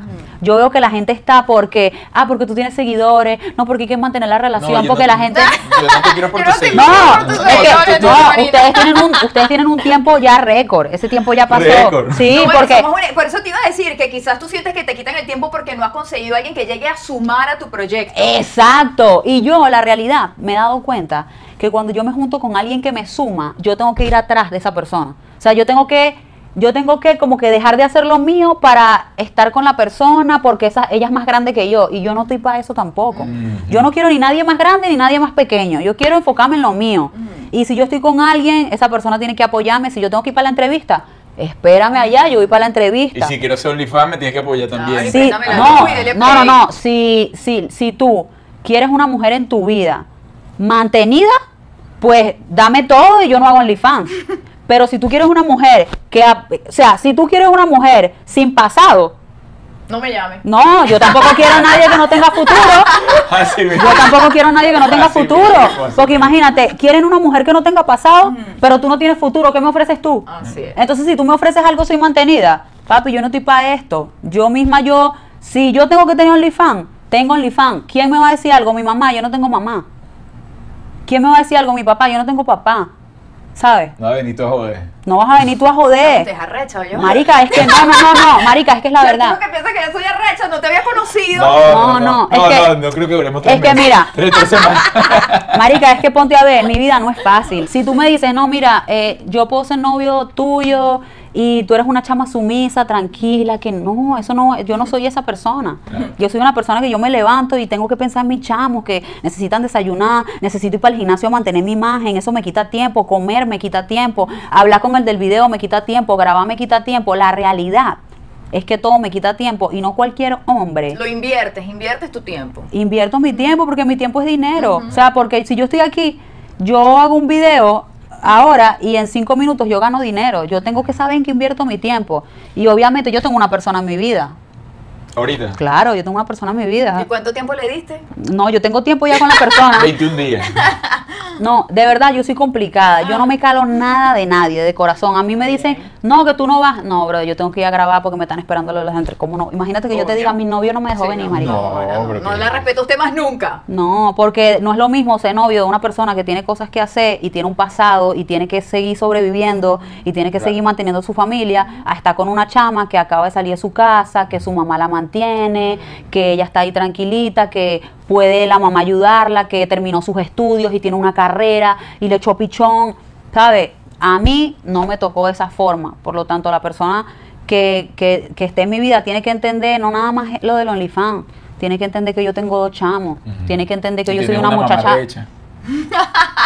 Yo veo que la gente está porque, ah, porque tú tienes seguidores, no porque hay que mantener la relación, No, porque no- la gente... Yo no te quiero por no. No, es que- no, ustedes tienen un, ustedes tienen un tiempo ya récord. Ese tiempo ya pasó. Récord. Sí, No, bueno, porque por eso te iba a decir que quizás tú sientes que te quitan el tiempo porque no has conseguido a alguien que llegue a sumar a tu proyecto. Exacto. Y yo, la realidad, me he dado cuenta que cuando yo me junto con alguien que me suma, yo tengo que ir atrás de esa persona. O sea, yo tengo que, yo tengo que como que dejar de hacer lo mío para estar con la persona porque esa, ella es más grande que yo y yo no estoy para eso tampoco. Mm. Yo no quiero ni nadie más grande ni nadie más pequeño. Yo quiero enfocarme en lo mío. Y si yo estoy con alguien, esa persona tiene que apoyarme. Si yo tengo que ir para la entrevista, espérame allá, yo voy para la Y entrevista. si quiero ser OnlyFans, me tienes que apoyar también. Ay, Sí, no, y no, no, no. Si, si, si tú quieres una mujer en tu vida mantenida, pues dame todo y yo no hago OnlyFans. Pero si tú quieres una mujer que, o sea, si tú quieres una mujer sin pasado, No me llames. no, yo tampoco quiero a nadie que no tenga futuro. Así. Yo tampoco quiero a nadie que no tenga Así futuro. mismo, Porque imagínate, quieren una mujer que no tenga pasado, pero tú no tienes futuro. ¿Qué me ofreces tú? Así es. Entonces, si tú me ofreces algo, soy mantenida. Papi, yo no estoy para esto. Yo misma, yo, si yo tengo que tener OnlyFans, tengo OnlyFans. ¿Quién me va a decir algo? Mi mamá, yo no tengo mamá. ¿Quién me va a decir algo? Mi papá, yo no tengo papá. ¿Sabes? No, Benito, joder. No vas a venir tú a joder. es arrecha, yo. Marica, es que no, no, no, no. Marica, es que es la Tú verdad. que piensas que yo soy arrecha, no te había conocido. No, no, es no, que- no, no creo que duremos tres es que meses. mira. Tres, tres semanas. Marica, es que ponte a ver, mi vida no es fácil. Si tú me dices, no, mira, eh, yo puedo ser novio tuyo y tú eres una chama sumisa, tranquila, que no, eso no, yo no soy esa persona. Yo soy una persona que yo me levanto y tengo que pensar en mis chamos que necesitan desayunar, necesito ir para el gimnasio a mantener mi imagen, eso me quita tiempo, comer me quita tiempo, hablar con el del video me quita tiempo, grabar me quita tiempo. La realidad es que todo me quita tiempo y no cualquier hombre Lo inviertes, inviertes tu tiempo. invierto mi tiempo porque mi tiempo es dinero. O sea, porque si yo estoy aquí, yo hago un video ahora y en cinco minutos yo gano dinero. Yo tengo que saber en qué invierto mi tiempo. Y obviamente yo tengo una persona en mi vida. Ahorita. Claro, yo tengo una persona en mi ¿Y vida. cuánto tiempo le diste? No, yo tengo tiempo ya con la persona. 21 días. No, de verdad, yo soy complicada. Yo no me calo nada de nadie, de corazón. A mí me dicen, no, que tú no vas. No, bro, yo tengo que ir a grabar porque me están esperando los entre. ¿Cómo no? Imagínate que yo te diga, mi novio no me dejó Sí, venir, no, marica. No, No, no le respeto a usted más nunca. No, porque no es lo mismo ser novio de una persona que tiene cosas que hacer y tiene un pasado y tiene que seguir sobreviviendo y tiene que Claro. seguir manteniendo su familia, a estar con una chama que acaba de salir de su casa, que su mamá la mantiene, que ella está ahí tranquilita, que puede la mamá ayudarla, que terminó sus estudios y tiene una carrera y le echó pichón, ¿sabe? A mí no me tocó de esa forma, por lo tanto la persona que, que, que esté en mi vida tiene que entender no nada más lo del OnlyFans, tiene que entender que yo tengo dos chamos, tiene que entender que Y yo soy una, muchacha.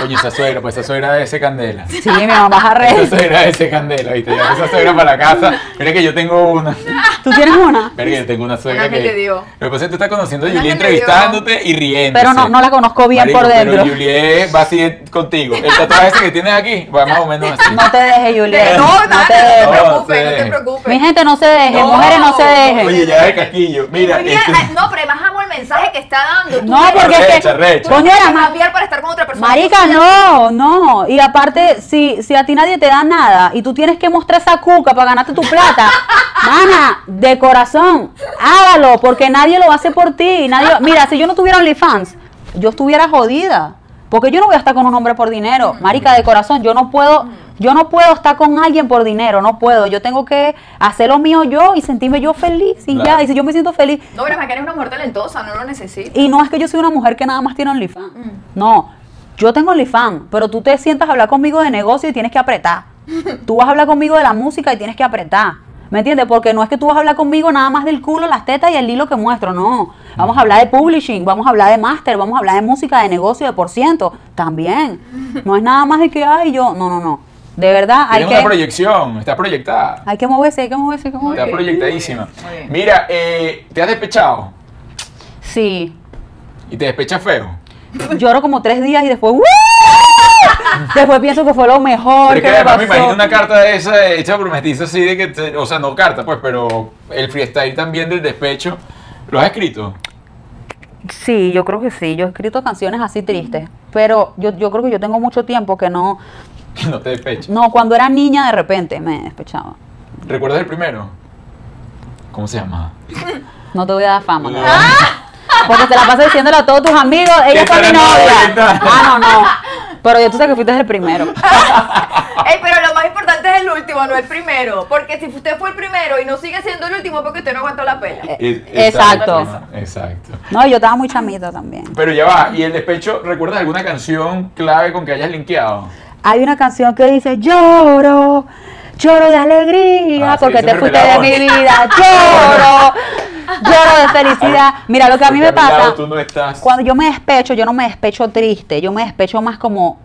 Oye, esa suegra, pues esa suegra de ese candela. Sí, mi mamá es Esa arrecha. suegra de ese candela, ¿viste? Ya esa suegra para la casa. Mira que yo tengo una. ¿Tú tienes una? Mira que yo tengo una suegra que. de Dios. Lo que pasa es que tú estás conociendo a Julie entrevistándote y riendo. Pero no, no la conozco bien por dentro. Pero Julie va así contigo. El tatuaje ese que tienes aquí va más o menos así. No te dejes, Juliet. No, no te no te dejes. preocupes, no te preocupes. Mi gente no se deje, No. mujeres no se dejen. Oye, ya de casquillo. Mira, este- no, pero el mensaje que está dando. Tú No, porque es que, recha. coño, quieres era más- cambiar para estar con otra persona. Marica, no, no. Y aparte, si, si a ti nadie te da nada y tú tienes que mostrar esa cuca para ganarte tu plata, mana, de corazón, hágalo, porque nadie lo hace por ti. Nadie, mira, si yo no tuviera OnlyFans, yo estuviera jodida. Porque yo no voy a estar con un hombre por dinero. Marica, de corazón, yo no puedo, yo no puedo estar con alguien por dinero, no puedo. Yo tengo que hacer lo mío yo y sentirme yo feliz y Claro. ya. Y si yo me siento feliz, No, pero que eres una mujer talentosa, no lo necesitas. y no es que yo soy una mujer que nada más tiene OnlyFans. No, yo tengo OnlyFans, pero tú te sientas a hablar conmigo de negocio y tienes que apretar. Tú vas a hablar conmigo de la música y tienes que apretar. ¿Me entiendes? Porque no es que tú vas a hablar conmigo nada más del culo, las tetas y el hilo que muestro, no. Vamos a hablar de publishing, vamos a hablar de máster, vamos a hablar de música, de negocio, de por ciento, también. No es nada más de que, ay, yo, no, no, no. De verdad, hay Tienes una que, proyección, está proyectada. hay que moverse, hay que moverse, hay que moverse. Está proyectadísima. Mira, eh, ¿te has despechado? Sí, ¿Y te despechas feo? lloro como tres días y después, ¡uh! Después pienso que fue lo mejor Pero que que me además me pasó. imagino una carta de esa hecha por mestizo así de que, te- o sea, no carta pues, pero el freestyle también del despecho, ¿lo has escrito? Sí, yo creo que sí. Yo he escrito canciones así tristes. Pero yo, yo creo que yo tengo mucho tiempo que no. Que no te despechas. No, cuando era niña de repente me despechaba. ¿Recuerdas el primero? ¿Cómo se llama? No te voy a dar fama. ¿no? Porque te la pasas diciéndole a todos tus amigos, ella fue mi novia. Ah, no, no. Pero yo tú sabes que fuiste el primero. Ey, pero lo más importante es el último, no el primero. Porque si usted fue el primero y no sigue siendo el último, es porque usted no aguantó la pela. Es- Exacto. Exacto. No, yo estaba muy chamita también. Pero ya va, ¿y el despecho, recuerdas alguna canción clave con que hayas linkeado? Hay una canción que dice lloro, lloro de alegría Ah, sí, porque te fuiste de mi vida, lloro, lloro de felicidad. Mira, lo que a mí me pasa, tú no estás. cuando yo me despecho, yo no me despecho triste, yo me despecho más como...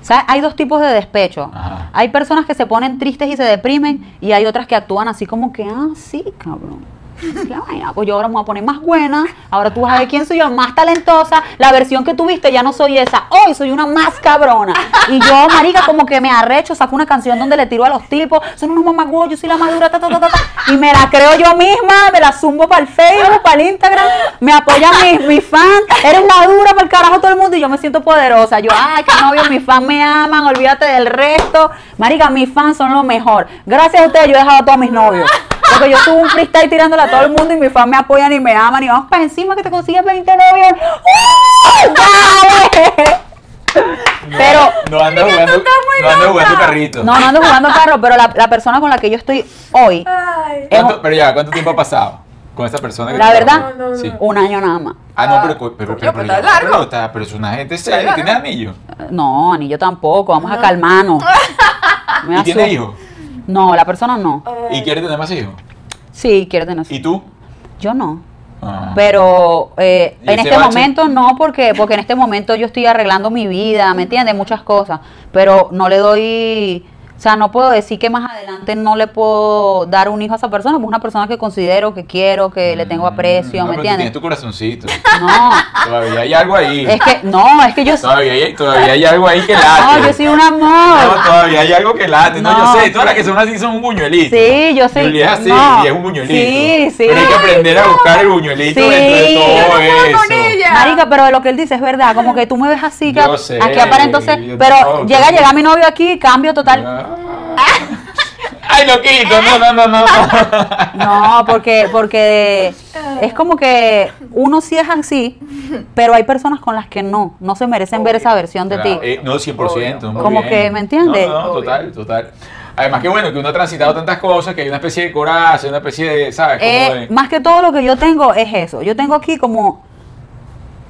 ¿Sabes? Hay dos tipos de despecho. Ajá. Hay personas que se ponen tristes y se deprimen y hay otras que actúan así como que, ah, sí, cabrón. Pues yo ahora me voy a poner más buena, ahora tú vas a ver quién soy yo, más talentosa, la versión que tuviste ya no soy esa, hoy soy una más cabrona. Y yo, marica, como que me arrecho, saco una canción donde le tiro a los tipos, son unos mamagüos, yo soy la madura, ta, y me la creo yo misma, me la zumbo para el Facebook, para el Instagram, me apoyan mis, mis fans, eres la dura para el carajo todo el mundo y yo me siento poderosa. Yo, ay, qué novio, mis fans me aman, olvídate del resto. Marica, mis fans son lo mejor. Gracias a ustedes yo he dejado a todos mis novios. Porque yo subo un freestyle tirándola a todo el mundo y mis fans me apoyan y me aman y vamos para encima que te consigues 20 novios. ¡Uh! ¡Dale! Pero No andas jugando, no andas jugando carrito. no, no ando jugando carro, pero la, la persona con la que yo estoy hoy, Ay. es ¿Cuánto- pero ya, ¿cuánto tiempo ha pasado con esta persona? que La verdad, No, no, no. Sí. un año nada más. Ah, no, pero, pero, pero, pero, pero está largo. pero está- pero es una gente seria, tiene anillo. No, ni yo tampoco, vamos a calmarnos. ¿Y tiene hijos? No, la persona no. ¿Y quiere tener más hijos? Sí, quiere tener. ¿Y tú? Yo no. Ah. Pero eh, ¿Y en este bache? momento no, porque porque en este momento yo estoy arreglando mi vida, ¿me entiendes? Muchas cosas. Pero no le doy. O sea, no puedo decir que más adelante no le puedo dar un hijo a esa persona, porque es una persona que considero, que quiero, que le tengo aprecio, Mm, No, ¿me tú Tienes entiendes? tu corazoncito. No, Todavía hay algo ahí. es que, no, es que yo Todavía hay, todavía hay algo ahí que late. No, yo soy un No, amor. todavía hay algo que late. No, No, yo sé, todas las que son así son un buñuelito. Sí, yo soy- Julia es así, no. y es un buñuelito. Sí, sí. Pero hay que aprender a buscar el buñuelito Sí. dentro de todo no eso. Ella. Marica, pero de lo que él dice es verdad, como que tú me ves así, que Yo sé, aquí aparece entonces, yo pero tampoco. llega, llega mi novio aquí, cambio total. Ah. Ay, loquito, no, no, no, no. No, porque, porque es como que uno sí es así, pero hay personas con las que no, no se merecen ver esa versión de ti. Eh, no, 100%. muy Como bien. que, ¿me entiendes? No, no, total, total. Además que bueno, que uno ha transitado tantas cosas, que hay una especie de coraje, una especie de, ¿sabes? Como Eh, de- más que todo lo que yo tengo es eso. Yo tengo aquí como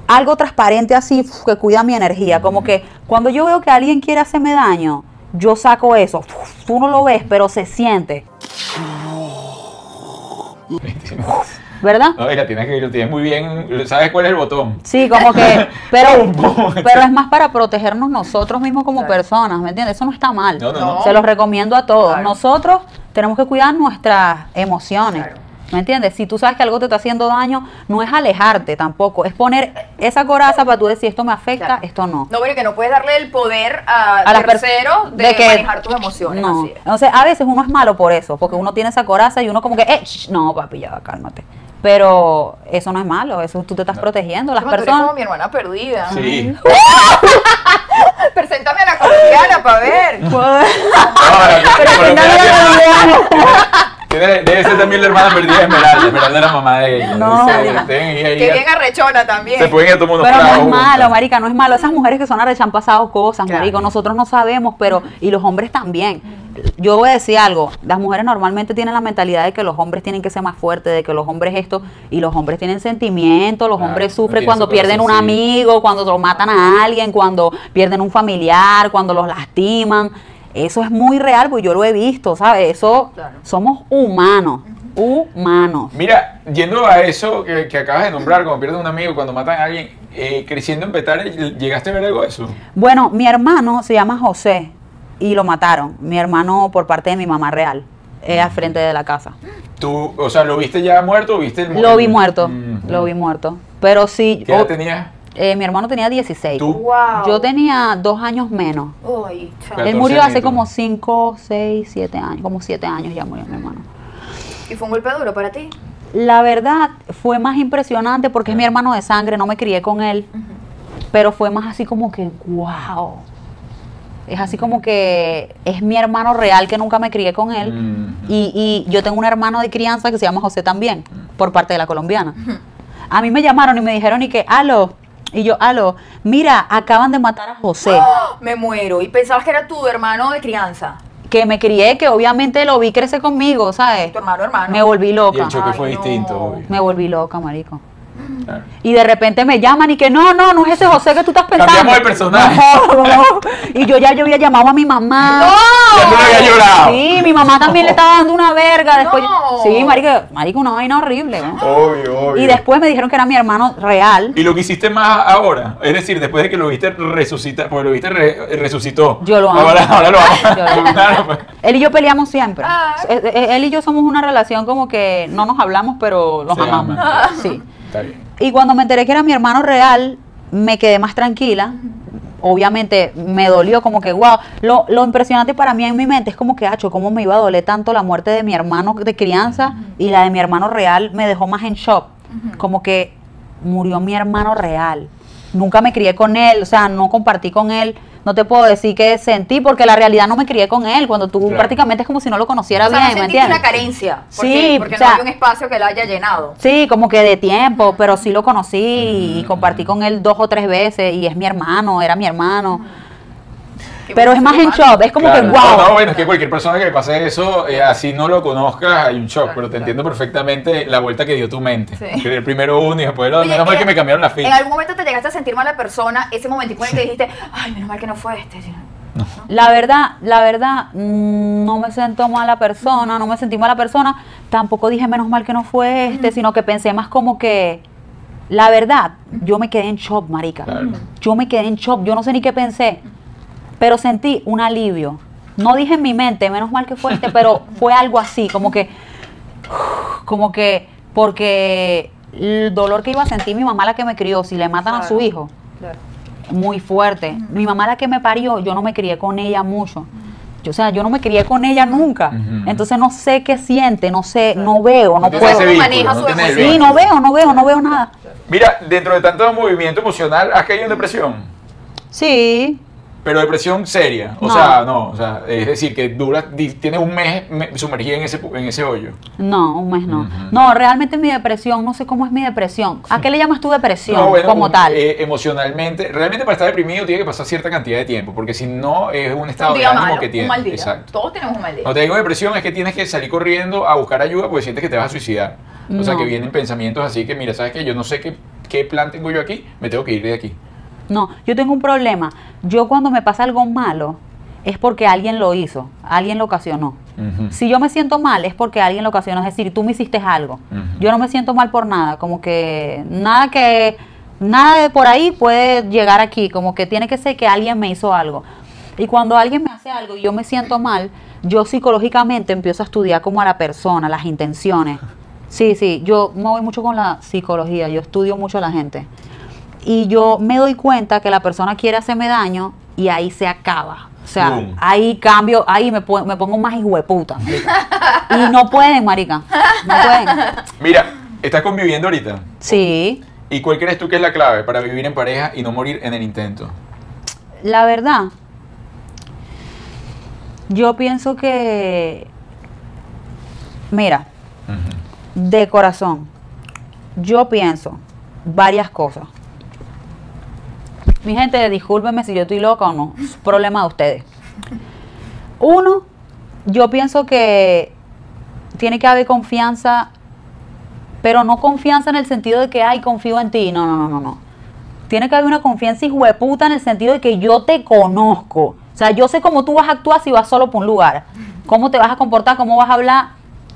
algo transparente así que cuida mi energía. Como que cuando yo veo que alguien quiere hacerme daño, yo saco eso. Tú no lo ves, pero se siente. ¿Verdad? No, y la tienes que lo tienes muy bien, ¿sabes cuál es el botón? Sí, como que, pero, pero es más para protegernos nosotros mismos como personas, ¿me entiendes? Eso no está mal. No, no, no. Se los recomiendo a todos. Claro. Nosotros tenemos que cuidar nuestras emociones. Claro. ¿Me entiendes? Si tú sabes que algo te está haciendo daño, no es alejarte tampoco, es poner esa coraza para tú decir esto me afecta, Claro. esto no. No, pero que no puedes darle el poder a, A terceros de, de que- manejar tus emociones. No. así. Entonces, a veces uno es malo por eso, porque uno tiene esa coraza y uno como que, eh, shh, no, papi, ya, cálmate. Pero eso no es malo, eso tú te estás protegiendo. Las Como tú eres personas. como mi hermana perdida. Sí. Preséntame a la colombiana para ver. No, la- colombiana tiene- Debe ser también la hermana perdida de Esmeralda. Esmeralda es la mamá de ella. No, Que bien arrechona también. Se pueden ir a tomar unos Pero no es malo, juntas. marica, no es malo. Esas mujeres que son arrechas han pasado cosas, Claro. marico. Nosotros no sabemos, pero y los hombres también. Yo voy a decir algo. Las mujeres normalmente tienen la mentalidad de que los hombres tienen que ser más fuertes, de que los hombres esto y los hombres tienen sentimientos. Los Claro, hombres sufren cuando pierden un amigo, cuando lo matan a alguien, cuando pierden un familiar, cuando los lastiman. Eso es muy real, porque yo lo he visto, ¿sabes? Eso Claro. somos humanos, humanos. Mira, yendo a eso que, que acabas de nombrar, cuando pierden un amigo, cuando matan a alguien, eh, creciendo en Petare, ¿llegaste a ver algo de eso? Bueno, mi hermano se llama José y lo mataron. Mi hermano por parte de mi mamá real, eh, al frente de la casa. ¿Tú, o sea, lo viste ya muerto o viste el mu- Lo vi muerto, Mm. lo vi muerto. Pero sí, ¿Qué edad tenías? Eh, mi hermano tenía 16. ¿Tú? Wow. Yo tenía dos años menos. Uy. Él murió 14 hace como 5, 6, 7 años. Como 7 años ya murió mi hermano. ¿Y fue un golpe duro para ti? La verdad fue más impresionante porque es mi hermano de sangre, no me crié con él. Pero fue más así como que, wow. Es así como que es mi hermano real que nunca me crié con él. Y, y yo tengo un hermano de crianza que se llama José también, por parte de la colombiana. A mí me llamaron y me dijeron y que, aló. Y yo, aló, mira, acaban de matar a José. Me muero. ¿Y pensabas que era tu hermano de crianza? Que me crié, que obviamente lo vi crecer conmigo, ¿sabes? Tu hermano, hermano. Me volví Y el loca. choque Ay, fue no. distinto, obvio. Me volví loca, marico. Claro. Y de repente me llaman y que no, no, no es ese José que tú estás pensando. Cambiamos el personaje. No, no. Y yo ya yo había llamado a mi mamá. Ya tú lo habías llorado. Sí, mi mamá también le estaba dando una verga. Después, No. Sí, marico, marico, una vaina horrible. ¿no? Obvio, obvio. Y después me dijeron que era mi hermano real. ¿Y lo que hiciste más ahora? Es decir, después de que lo viste resucitar, porque lo viste re- resucitó. Yo lo amo. Ahora, ahora lo amo. Yo lo amo. Claro, pues. Él y yo peleamos siempre. Ah. Eh, eh, Él y yo somos una relación como que no nos hablamos, pero nos Se amamos. Sí. Está bien. Y cuando me enteré que era mi hermano real, me quedé más tranquila. Obviamente me dolió como que, wow, lo, lo impresionante para mí en mi mente es como que, hacho, cómo me iba a doler tanto la muerte de mi hermano de crianza y la de mi hermano real me dejó más en shock. Como que murió mi hermano real. Nunca me crié con él, o sea, no compartí con él. No te puedo decir que sentí porque la realidad no me crié con él. Cuando tú Claro. prácticamente es como si no lo conociera O sea, bien, no ¿me entiendes? una carencia. Porque, Sí, porque o sea- no había un espacio que la haya llenado. Sí, como que de tiempo, pero sí lo conocí y compartí con él dos o tres veces y es mi hermano, era mi hermano. Pero es más en shock, es como Claro. que wow. No, no, bueno, es que cualquier persona que pase eso, eh, así no lo conozcas, hay un shock, pero te entiendo perfectamente la vuelta que dio tu mente. Sí. Que el primero uno y después el otro. Oye, Menos mal que me cambiaron la En ficha. algún momento te llegaste a sentir mala persona, ese momentico en el que dijiste, ay, menos mal que no fue este. La verdad, la verdad, mm, no me siento mala persona, no me sentí mala persona, tampoco dije menos mal que no fue este, sino que pensé más como que, la verdad, yo me quedé en shock, marica. Claro. Yo me quedé en shock, yo no sé ni qué pensé, pero sentí un alivio. No dije en mi mente, menos mal que fue este, pero fue algo así, como que, como que, porque el dolor que iba a sentir mi mamá la que me crió, si le matan a su Claro. hijo, muy fuerte. Mi mamá la que me parió, yo no me crié con ella mucho. Yo, o sea, yo no me crié con ella nunca. Entonces no sé qué siente, no sé, no veo, no puedo. ese ¿Cómo vínculo, maneja no su? Sí, no veo, no veo, no veo nada. Mira, dentro de tanto movimiento emocional, ¿has caído en depresión? Sí, Pero depresión seria. O No. sea, no, o sea, es decir, que dura, tienes un mes me- sumergida en ese, pu- en ese hoyo. no, un mes no. No, realmente mi depresión, no sé cómo es mi depresión. ¿A qué le llamas tu depresión No, bueno, como un- tal? eh, emocionalmente, realmente para estar deprimido tiene que pasar cierta cantidad de tiempo, porque si no es un estado Un de ánimo malo, que tienes. un mal día. Exacto. Todos tenemos un mal día. Cuando te digo depresión es que tienes que salir corriendo a buscar ayuda porque sientes que te vas a suicidar. O sea, No. que vienen pensamientos así que, mira, ¿sabes qué? Yo no sé qué, qué plan tengo yo aquí, me tengo que ir de aquí. No, yo tengo un problema. Yo cuando me pasa algo malo es porque alguien lo hizo, alguien lo ocasionó. Si yo me siento mal es porque alguien lo ocasionó, es decir, tú me hiciste algo. Yo no me siento mal por nada, como que nada que nada de por ahí puede llegar aquí, como que tiene que ser que alguien me hizo algo. Y cuando alguien me hace algo y yo me siento mal, yo psicológicamente empiezo a estudiar como a la persona, las intenciones. Sí, sí, yo me voy mucho con la psicología, yo estudio mucho a la gente. Y yo me doy cuenta que la persona quiere hacerme daño y ahí se acaba. O sea, Boom. ahí cambio, ahí me, me pongo más hijueputa. marica. Y no pueden, marica. No pueden. Mira, ¿Estás conviviendo ahorita? Sí, ¿Y cuál crees tú que es la clave para vivir en pareja y no morir en el intento? la verdad, yo pienso que, mira, de corazón, yo pienso varias cosas. Mi gente, discúlpenme si yo estoy loca o no, problema de ustedes. Uno, yo pienso que tiene que haber confianza, pero no confianza en el sentido de que, ay, confío en ti. No, no, no, no, no. Tiene que haber una confianza puta en el sentido de que yo te conozco. O sea, yo sé cómo tú vas a actuar si vas solo por un lugar. Cómo te vas a comportar, cómo vas a hablar.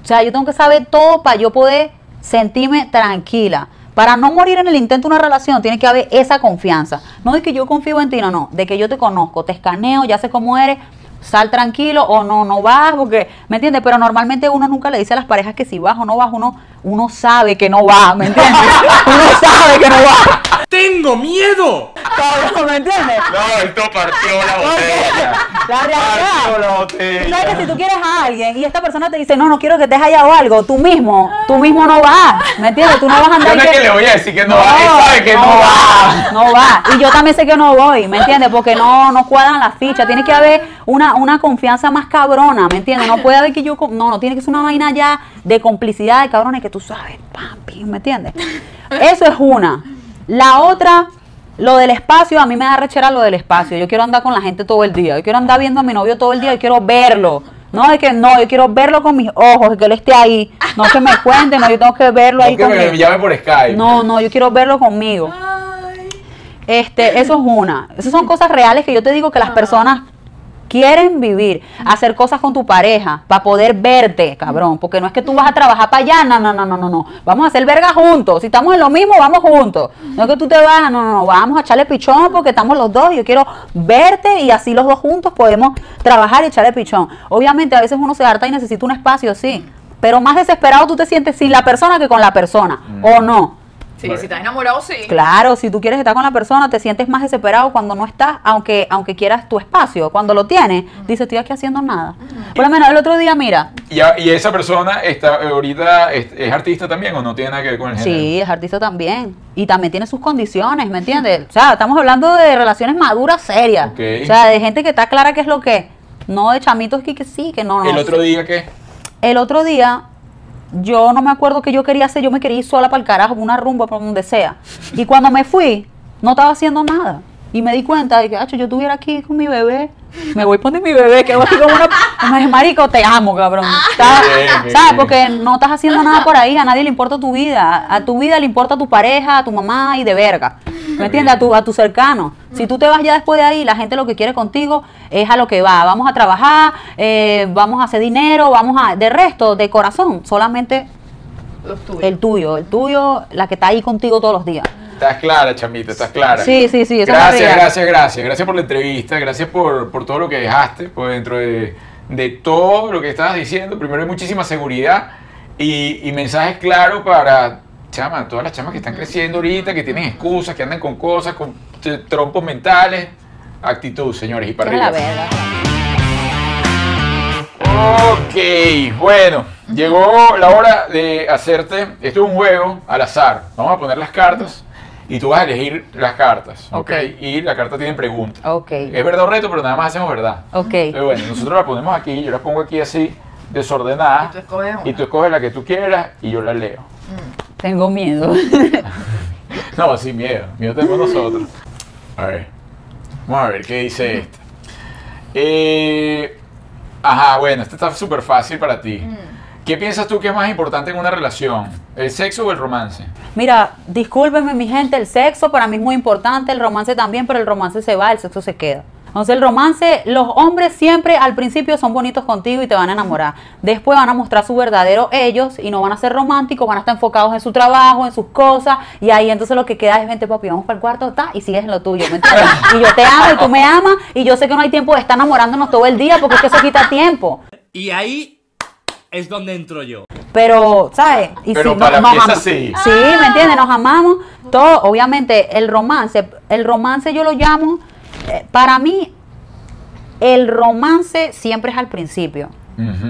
O sea, yo tengo que saber todo para yo poder sentirme tranquila. Para no morir en el intento de una relación, tiene que haber esa confianza. No de que yo confío en ti, no, no. De que yo te conozco, te escaneo, ya sé cómo eres, sal tranquilo o no, no vas, porque, ¿me entiendes? Pero normalmente uno nunca le dice a las parejas que si vas o no vas, uno, uno sabe que no va, ¿me entiendes? uno sabe que no va. ¡Tengo miedo! Cabrón, ¿me entiendes? No, esto partió la botella. La Partió realidad. la Tú botella. sabes que si tú quieres a alguien y esta persona te dice, no, no quiero que te haya o algo, tú mismo, tú mismo no vas, ¿me entiendes? Tú no vas a Yo andar no es que- que le voy a decir que no, va, él sabe que no, va. No va. Y yo también sé que no voy, ¿me entiendes? Porque no, no cuadran las fichas. Tiene que haber una, una confianza más cabrona, ¿me entiendes? No puede haber que yo. No, no, tiene que ser una vaina ya de complicidad de cabrones que tú sabes, pam, pim, ¿me entiendes? Eso es una. La otra. Lo del espacio, a mí me da rechera lo del espacio. Yo quiero andar con la gente todo el día. Yo quiero andar viendo a mi novio todo el día. Yo quiero verlo. No, es que no, yo quiero verlo con mis ojos, que él esté ahí. No que me cuente, no, yo tengo que verlo ahí No que conmigo. me llame por Skype. No, no, yo quiero verlo conmigo. Este, eso es una. Esas son cosas reales que yo te digo que las personas quieren vivir, hacer cosas con tu pareja para poder verte, cabrón, porque no es que tú vas a trabajar para allá, no, no, no, no, no, no. Vamos a hacer verga juntos. Si estamos en lo mismo, vamos juntos. No es que tú te vas, no, no, no, vamos a echarle pichón porque estamos los dos. y Yo quiero verte y así los dos juntos podemos trabajar y echarle pichón. Obviamente a veces uno se harta y necesita un espacio, sí, pero más desesperado tú te sientes sin la persona que con la persona, ¿o no? Sí, si estás enamorado, sí. Claro, si tú quieres estar con la persona, te sientes más desesperado cuando no estás, aunque aunque quieras tu espacio. Cuando lo tienes, dices, estoy aquí haciendo nada. Por lo menos el otro día, mira, Y, a- y esa persona está ahorita es, es artista también o no tiene nada que ver con el género. sí, es artista también. Y también tiene sus condiciones, ¿me entiendes? O sea, estamos hablando de relaciones maduras, serias. O sea, de gente que está clara qué es lo que. No de chamitos que, que sí, que no, no. El otro día que El otro día, yo no me acuerdo qué yo quería hacer, yo me quería ir sola para el carajo, una rumba, por donde sea. Y cuando me fui, no estaba haciendo nada. Y me di cuenta de que, "Acho, yo estuviera aquí con mi bebé, me voy a poner mi bebé, que así como una... Me dije, marico, te amo, cabrón. ¿Sabes? bien. Porque no estás haciendo nada por ahí, a nadie le importa tu vida. A tu vida le importa tu pareja, a tu mamá y de verga. ¿Me entiendes? A tu, a tu cercano. Si tú te vas ya después de ahí, la gente lo que quiere contigo es a lo que va. Vamos a trabajar, eh, vamos a hacer dinero, vamos a... De resto, de corazón, solamente Los tuyos. el tuyo. El tuyo, la que está ahí contigo todos los días. estás clara, chamita, estás clara. Sí, sí, sí. esa Gracias, gracias, gracias. Gracias por la entrevista, gracias por, por todo lo que dejaste, pues dentro de, de todo lo que estabas diciendo. Primero hay muchísima seguridad y, y mensajes claros para, chama, todas las chamas que están creciendo ahorita, que tienen excusas, que andan con cosas, con trompos mentales. Actitud, señores, y para arriba. Ok, bueno, llegó la hora de hacerte, esto es un juego al azar, vamos a poner las cartas y tú vas a elegir las cartas, ¿ok? Ok. Y la carta tiene preguntas. Ok. Es verdad o reto, pero nada más hacemos verdad. Ok. Entonces, bueno, nosotros la ponemos aquí, yo la pongo aquí así, desordenada, Y tú escoges una. y tú escoges la que tú quieras y yo la leo. Tengo miedo. No, sin miedo, miedo tenemos nosotros. A ver, vamos a ver qué dice esta. Eh, ajá, bueno, esta está súper fácil para ti. ¿Qué piensas tú que es más importante en una relación? ¿El sexo o el romance? Mira, discúlpenme mi gente, el sexo para mí es muy importante, el romance también, pero el romance se va, el sexo se queda. Entonces el romance, los hombres siempre al principio son bonitos contigo y te van a enamorar. Después van a mostrar su verdadero ellos y no van a ser románticos, van a estar enfocados en su trabajo, en sus cosas y ahí entonces lo que queda es, vente papi, vamos para el cuarto, ta, y sigues en lo tuyo, ¿me entiendes? Y yo te amo y tú me amas y yo sé que no hay tiempo de estar enamorándonos todo el día porque es que eso quita tiempo. Y ahí es donde entro yo. Pero, ¿sabes? Y Pero no- para nos mí es ama- así. Sí, ¿me entiendes? Nos amamos. Todo, obviamente, el romance, el romance yo lo llamo, para mí, el romance siempre es al principio.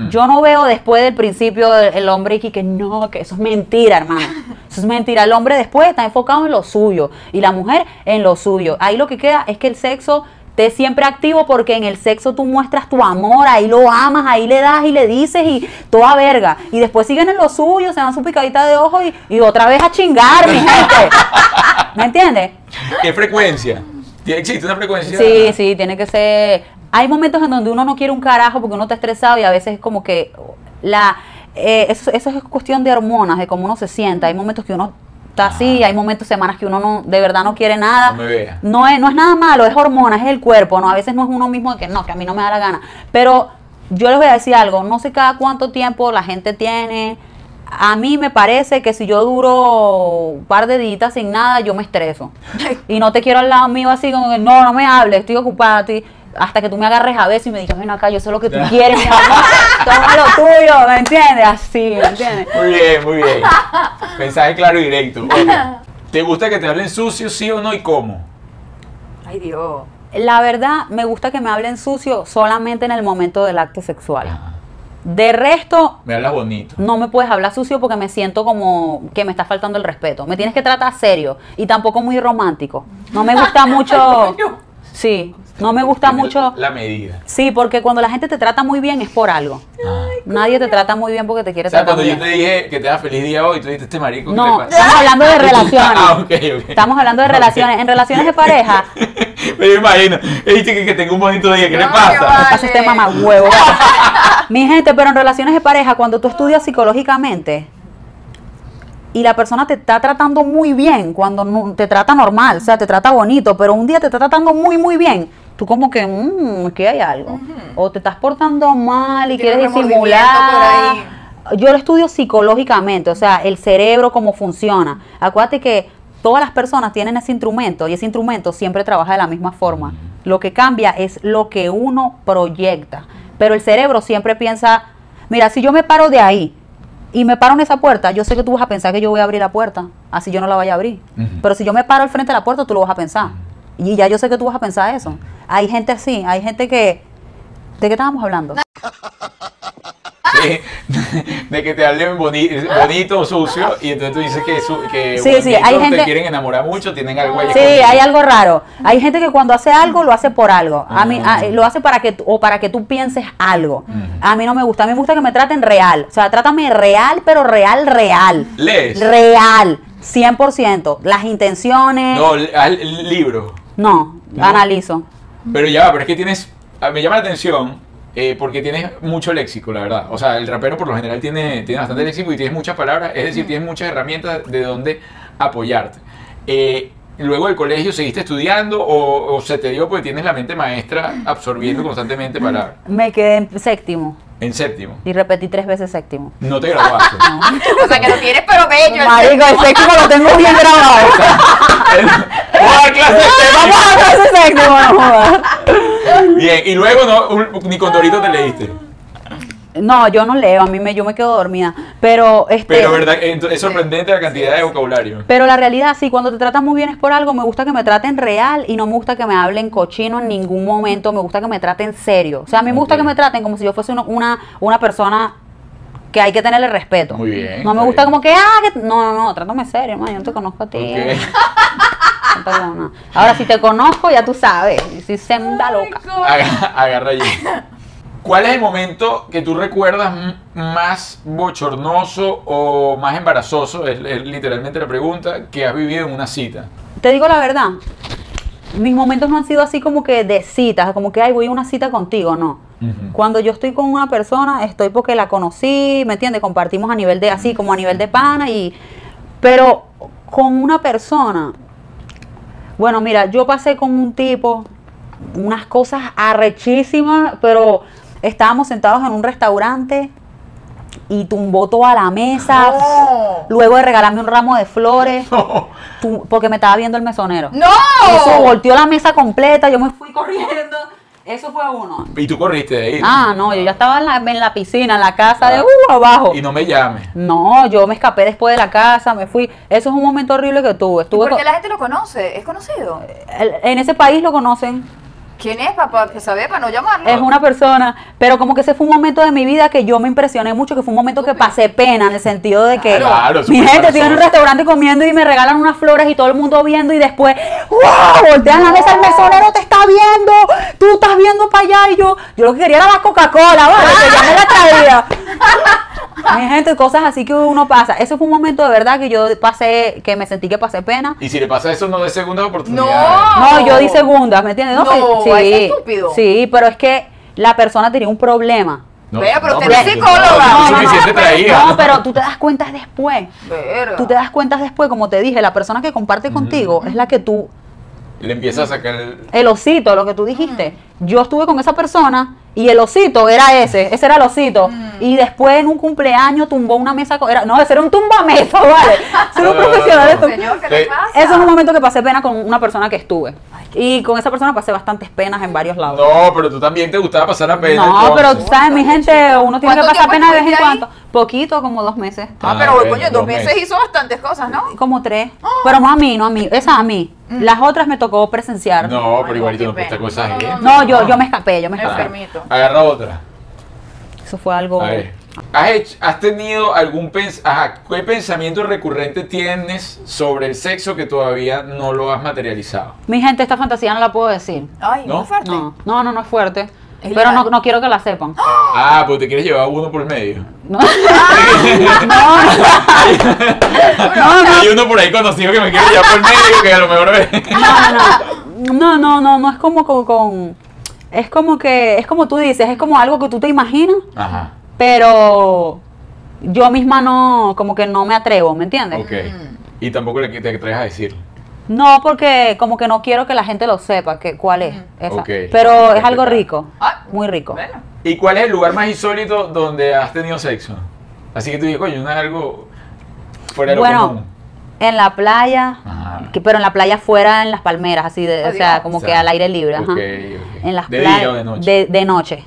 Yo no veo después del principio el, el hombre y que no, que eso es mentira, hermano. Eso es mentira. El hombre después está enfocado en lo suyo y la mujer en lo suyo. Ahí lo que queda es que el sexo esté siempre activo porque en el sexo tú muestras tu amor, ahí lo amas, ahí le das y le dices y toda verga. Y después siguen en lo suyo, se dan su picadita de ojo y, y otra vez a chingar, mi gente. ¿Me entiendes? ¿Qué frecuencia? ¿Tiene- ¿Existe una frecuencia? Sí, sí, tiene que ser. Hay momentos en donde uno no quiere un carajo porque uno está estresado y a veces es como que la eh, eso, eso es cuestión de hormonas, de cómo uno se sienta. Hay momentos que uno está así, hay momentos, semanas que uno no de verdad no quiere nada. No me vea. No es, no es nada malo, es hormonas, es el cuerpo, ¿no? A veces no es uno mismo de que no, que a mí no me da la gana. Pero yo les voy a decir algo, no sé cada cuánto tiempo la gente tiene. A mí me parece que si yo duro un par de días sin nada, yo me estreso. Y no te quiero al lado mío así como que no, no me hables, estoy ocupada. estoy- Hasta que tú me agarres a beso y me digas, ven acá, yo sé lo que tú quieres, mi amor, toma lo tuyo, ¿me entiendes? Así, ¿me entiendes? Muy bien, muy bien. Mensaje claro y directo. ¿Te gusta que te hablen sucio, sí o no y cómo? Ay, Dios. La verdad, me gusta que me hablen sucio solamente en el momento del acto sexual. De resto, Me hablas bonito. no me puedes hablar sucio porque me siento como que me está faltando el respeto. Me tienes que tratar serio y tampoco muy romántico. No me gusta mucho. Sí, no me gusta mucho. La medida. Sí, porque cuando la gente te trata muy bien es por algo. Nadie te trata muy bien porque te quiere O sea, tratar cuando yo te dije que te da feliz día hoy, tú dijiste este marico. ¿qué No, pasa? estamos hablando de relaciones. Ah, ok, ok. Estamos hablando de relaciones. En relaciones de pareja, Me imagino. Dijiste que, que tengo un bonito día. ¿Qué le pasa? que va. pasa este mamá huevo. Mi gente, pero en relaciones de pareja, cuando tú estudias psicológicamente y la persona te está tratando muy bien, cuando no- te trata normal, o sea, te trata bonito, pero un día te está tratando muy, muy bien, tú como que, mmm, aquí hay algo. O te estás portando mal y quieres disimular. por ahí. Yo lo estudio psicológicamente, o sea, el cerebro, cómo funciona. Acuérdate que todas las personas tienen ese instrumento y ese instrumento siempre trabaja de la misma forma. Lo que cambia es lo que uno proyecta. Pero el cerebro siempre piensa, mira, si yo me paro de ahí y me paro en esa puerta, yo sé que tú vas a pensar que yo voy a abrir la puerta, así yo no la vaya a abrir. Pero si yo me paro al frente de la puerta, tú lo vas a pensar. Y ya yo sé que tú vas a pensar eso. Hay gente así, hay gente que... ¿De qué estábamos hablando? De que te hablen boni- bonito o sucio y entonces tú dices que, su- que Sí, sí, hay bonitos gente- te quieren enamorar mucho, tienen algo ahí Sí, hay algo raro. Hay gente que cuando hace algo lo hace por algo. A mí Ah. a- lo hace para que tú- o para que tú pienses algo. A mí no me gusta. A mí me gusta que me traten real. O sea, trátame real, pero real, real. ¿Lees? Real, 100%. Las intenciones. No, el libro. No, No. analizo. Pero ya va, pero es que tienes. ah, Me llama la atención eh, porque tienes mucho léxico, la verdad. O sea, el rapero por lo general tiene, tiene bastante léxico y tienes muchas palabras, es decir, tienes muchas herramientas de donde apoyarte. Eh, Luego del colegio, ¿seguiste estudiando o, o se te dio porque tienes la mente maestra absorbiendo constantemente palabras? Me quedé en séptimo En séptimo. y repetí tres veces séptimo. No te graduaste. O sea, que lo tienes pero bello. el Marico, el séptimo lo tengo bien grabado. ¡Vamos a clase de séptimo! Vamos a hacer ese séptimo, no jodas. Bien, y luego no, un- ni con Dorito te leíste. No, yo no leo, a mí me, yo me quedo dormida. Pero, este, Pero verdad, es sorprendente la cantidad de vocabulario. pero la realidad, sí, cuando te tratan muy bien es por algo. Me gusta que me traten real y no me gusta que me hablen cochino en ningún momento. Me gusta que me traten serio. O sea, a mí me gusta que me traten como si yo fuese una, una persona que hay que tenerle respeto. Muy bien, No me gusta bien. como que, ah, que- no, no, no, trátame serio, man, yo no te conozco a ti. Ok. No te conozco. Ahora, si te conozco, ya tú sabes. Y Si se da loca. Aga- Agarra allí. ¿Cuál es el momento que tú recuerdas más bochornoso o más embarazoso? Es, es literalmente la pregunta que has vivido en una cita. Te digo la verdad, mis momentos no han sido así como que de citas, como que, ay, voy a una cita contigo, no. Cuando yo estoy con una persona, estoy porque la conocí, ¿me entiendes? Compartimos a nivel de así, como a nivel de pana y... Pero con una persona, bueno, mira, yo pasé con un tipo unas cosas arrechísimas, pero estábamos sentados en un restaurante y tumbó toda la mesa. Luego de regalarme un ramo de flores, tu- porque me estaba viendo el mesonero. ¡No! Eso volteó la mesa completa, yo me fui corriendo. Eso fue uno. Y tú corriste de ahí. Ah, no, yo ya estaba en la, en la piscina, en la casa de uh, abajo. Y no me llames. No, yo me escapé después de la casa, me fui. Eso es un momento horrible que tuve. Estuve ¿Por qué con- la gente lo conoce? ¿Es conocido? el- en ese país lo conocen. ¿Quién es, papá? Que sabe para no llamarlo. Es una persona, pero como que ese fue un momento de mi vida que yo me impresioné mucho, que fue un momento que pasé pena en el sentido de que Claro, mi gente estoy en un restaurante comiendo y me regalan unas flores y todo el mundo viendo y después, ¡wow! Voltean la mesa, el mesonero te está viendo, tú estás viendo para allá y yo, yo lo que quería era la Coca-Cola, ¿vale? Que ya me la traía. Mi gente, cosas así que uno pasa. Ese fue un momento de verdad que yo pasé, que me sentí que pasé pena. Y si le pasa eso, no de segundas oportunidades. No, yo di segundas, ¿me entiendes? No, sí, estúpido. sí, pero es que la persona tenía un problema. No, Vea, pero no, usted es tú- psicóloga. no, tú No, no, suficiente no, traía. No, pero tú te das cuenta después. Tú te das cuenta después, como te dije, la persona que comparte contigo es la que tú, Le empieza a sacar el... el osito, lo que tú dijiste. Yo estuve con esa persona y el osito era ese, ese era el osito. Y después en un cumpleaños tumbó una mesa, con- era, no, ese era un tumbamesa, ¿vale? Ser un no, profesional. esto- Señor, ¿qué le pasa? Eso es un momento que pasé pena con una persona que estuve. Y con esa persona pasé bastantes penas en varios lados. No, pero tú también te gustaba pasar la pena. No, pero tú sabes, mi gente, uno tiene que ¿Cuánto pasar pena de vez en cuando. Poquito, como dos meses. Ah, Ah, pero coño, dos meses meses. hizo bastantes cosas, ¿no? Como tres. Pero no a mí, no a mí. Esa a mí. Las otras me tocó presenciar. No, pero igualito no puedes estar con esa gente. No, yo, yo me escapé, yo me escapé. Enfermito. Agarra otra. Eso fue algo. A ver. ¿Has, hecho- has tenido algún pens ajá, qué pensamiento recurrente tienes sobre el sexo que todavía no lo has materializado? Mi gente, esta fantasía no la puedo decir. Ay, ¿No? muy fuerte. No, no, no, no es fuerte. Es Pero no, no quiero que la sepan. Ah, pues te quieres llevar uno por medio. No, no, no. Hay uno por ahí conocido que me quiere llevar por medio que a lo mejor ve. No, no, no, no es como con, con- es como que, es como tú dices, es como algo que tú te imaginas, Ajá. pero yo misma no, como que no me atrevo, ¿me entiendes? Ok. Y tampoco le te atreves a decir. No, porque como que no quiero que la gente lo sepa, que cuál es. esa. Pero es algo rico, Ah, muy rico. Bueno. ¿Y cuál es el lugar más insólito donde has tenido sexo? Así que tú dices, coño, no es algo fuera de lo Bueno, común. En la playa, Ajá. que- pero en la playa fuera, en las palmeras, así de, o sea, como O que al aire libre, ajá. En las ¿De playas día o de noche? De, de noche.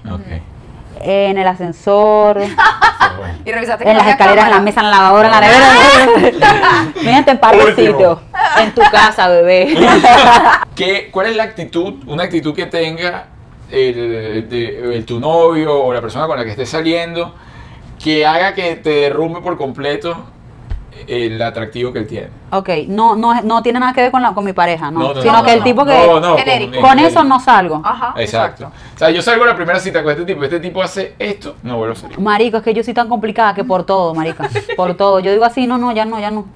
En el ascensor. Y revisaste que en las escaleras, en la mesa, en la lavadora, en la nevera. Gente, en par de Último. sitios. En tu casa, bebé. ¿Qué, ¿Cuál es la actitud, una actitud que tenga el, de- el- tu novio o la persona con la que estés saliendo que haga que te derrumbe por completo el atractivo que él tiene? ok, no, no, no tiene nada que ver con, la, con mi pareja, no. No, no, sino no, que el no. tipo que... No, no, Genérico. Con eso no salgo. Ajá. Exacto. O sea, yo salgo a la primera cita con este tipo, este tipo hace esto, no vuelvo a salir. Marico, es que yo soy tan complicada que por todo, marica. Por todo. Yo digo así, no, no, ya no, ya no.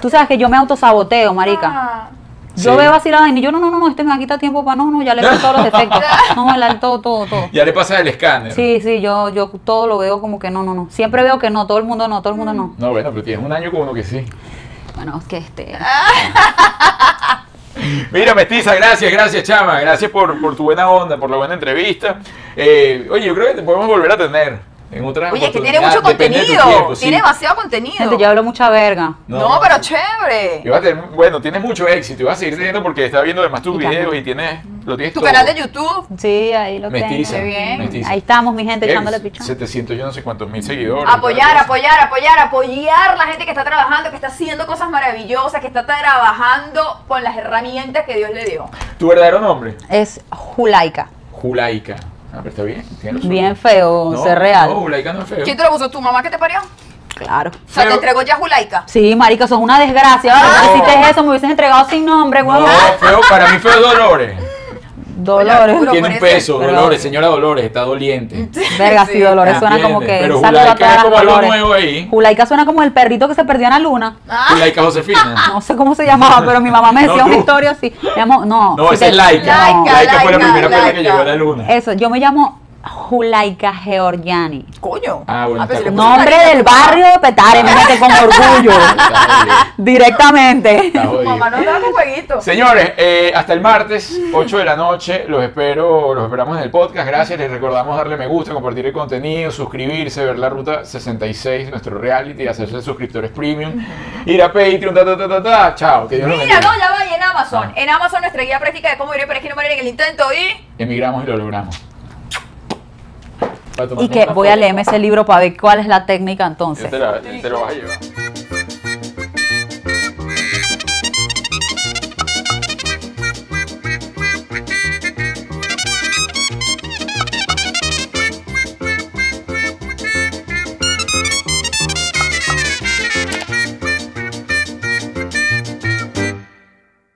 Tú sabes que yo me autosaboteo, marica. Ah, Yo Sí. veo así la vaina y yo, no, no, no, no, este me va a quitar tiempo para no, no, ya le veo todos los defectos. No, la- todo, todo, todo. Ya le pasa el escáner. Sí, sí, yo, yo todo lo veo como que no, no, no. Siempre veo que no, todo el mundo no, todo el mundo no. No, bueno, pero tienes un año con uno que sí. Bueno, es que este. Mira, Mestiza, gracias, gracias, Chama. Gracias por, por tu buena onda, por la buena entrevista. Eh, oye, yo creo que te podemos volver a tener en otra Oye, es que tiene mucho de contenido. tiempo, sí. Tiene demasiado contenido. Gente, yo hablo mucha verga. No, pero chévere. Y vas a tener- bueno, tienes mucho éxito y vas a seguir teniendo porque estás viendo además tus Y videos y tienes, lo tienes Tu todo. canal de YouTube. Sí, ahí lo Mestiza, tengo. Bien. mestiza. Ahí estamos, mi gente, echándole pichón. 700 yo no sé cuántos mil seguidores. Apoyar, apoyar, apoyar, apoyar la gente que está trabajando, que está haciendo cosas maravillosas, que está trabajando con las herramientas que Dios le dio. ¿Tu verdadero nombre? Es Julaica. Julaica. Ah, pero está bien. tiene razón. Bien feo, No, ser real. No, Julaica no es feo. ¿Quién te lo puso? ¿Tu mamá que te parió? Claro. O sea, te Feo. entregó ya Julaica. Sí, marica, eso es una desgracia. No. Si hiciste eso, me hubieses entregado sin nombre, No, huevón. feo, para mí fue Dolores. Dolores. Pero Tiene un peso, pero- Dolores, señora Dolores, está doliente. Verga, sí, Sí. Dolores suena como que Pero Julaica es como algo nuevo ahí. Julaica suena como el perrito que se perdió en la luna. Ah, Julaica Josefina. No sé cómo se llamaba, pero mi mamá me No, decía una tú. historia así. Me llamo, no. No, si esa te- es Laika. Laika, Laika fue la Laika, primera persona que llegó a la luna. Eso, yo me llamo Julaica Georgiani. coño. Ah, bueno, si puso Nombre del barrio de Petare, gente, con orgullo. Directamente. mamá no con jueguito. Señores, eh, hasta el martes, 8 de la noche, los espero, los esperamos en el podcast. Gracias, les recordamos darle me gusta, compartir el contenido, suscribirse, ver la ruta 66, nuestro reality, hacerse suscriptores premium, ir a Patreon, ta ta ta ta ta. Chao, que Dios los Mira, no, ya va, y en Amazon. Ah. En Amazon nuestra guía práctica de cómo vivir para que no morir en el intento y... Emigramos y lo logramos. Y que voy a leerme ese libro para ver cuál es la técnica entonces. te, la- te vas a llevar.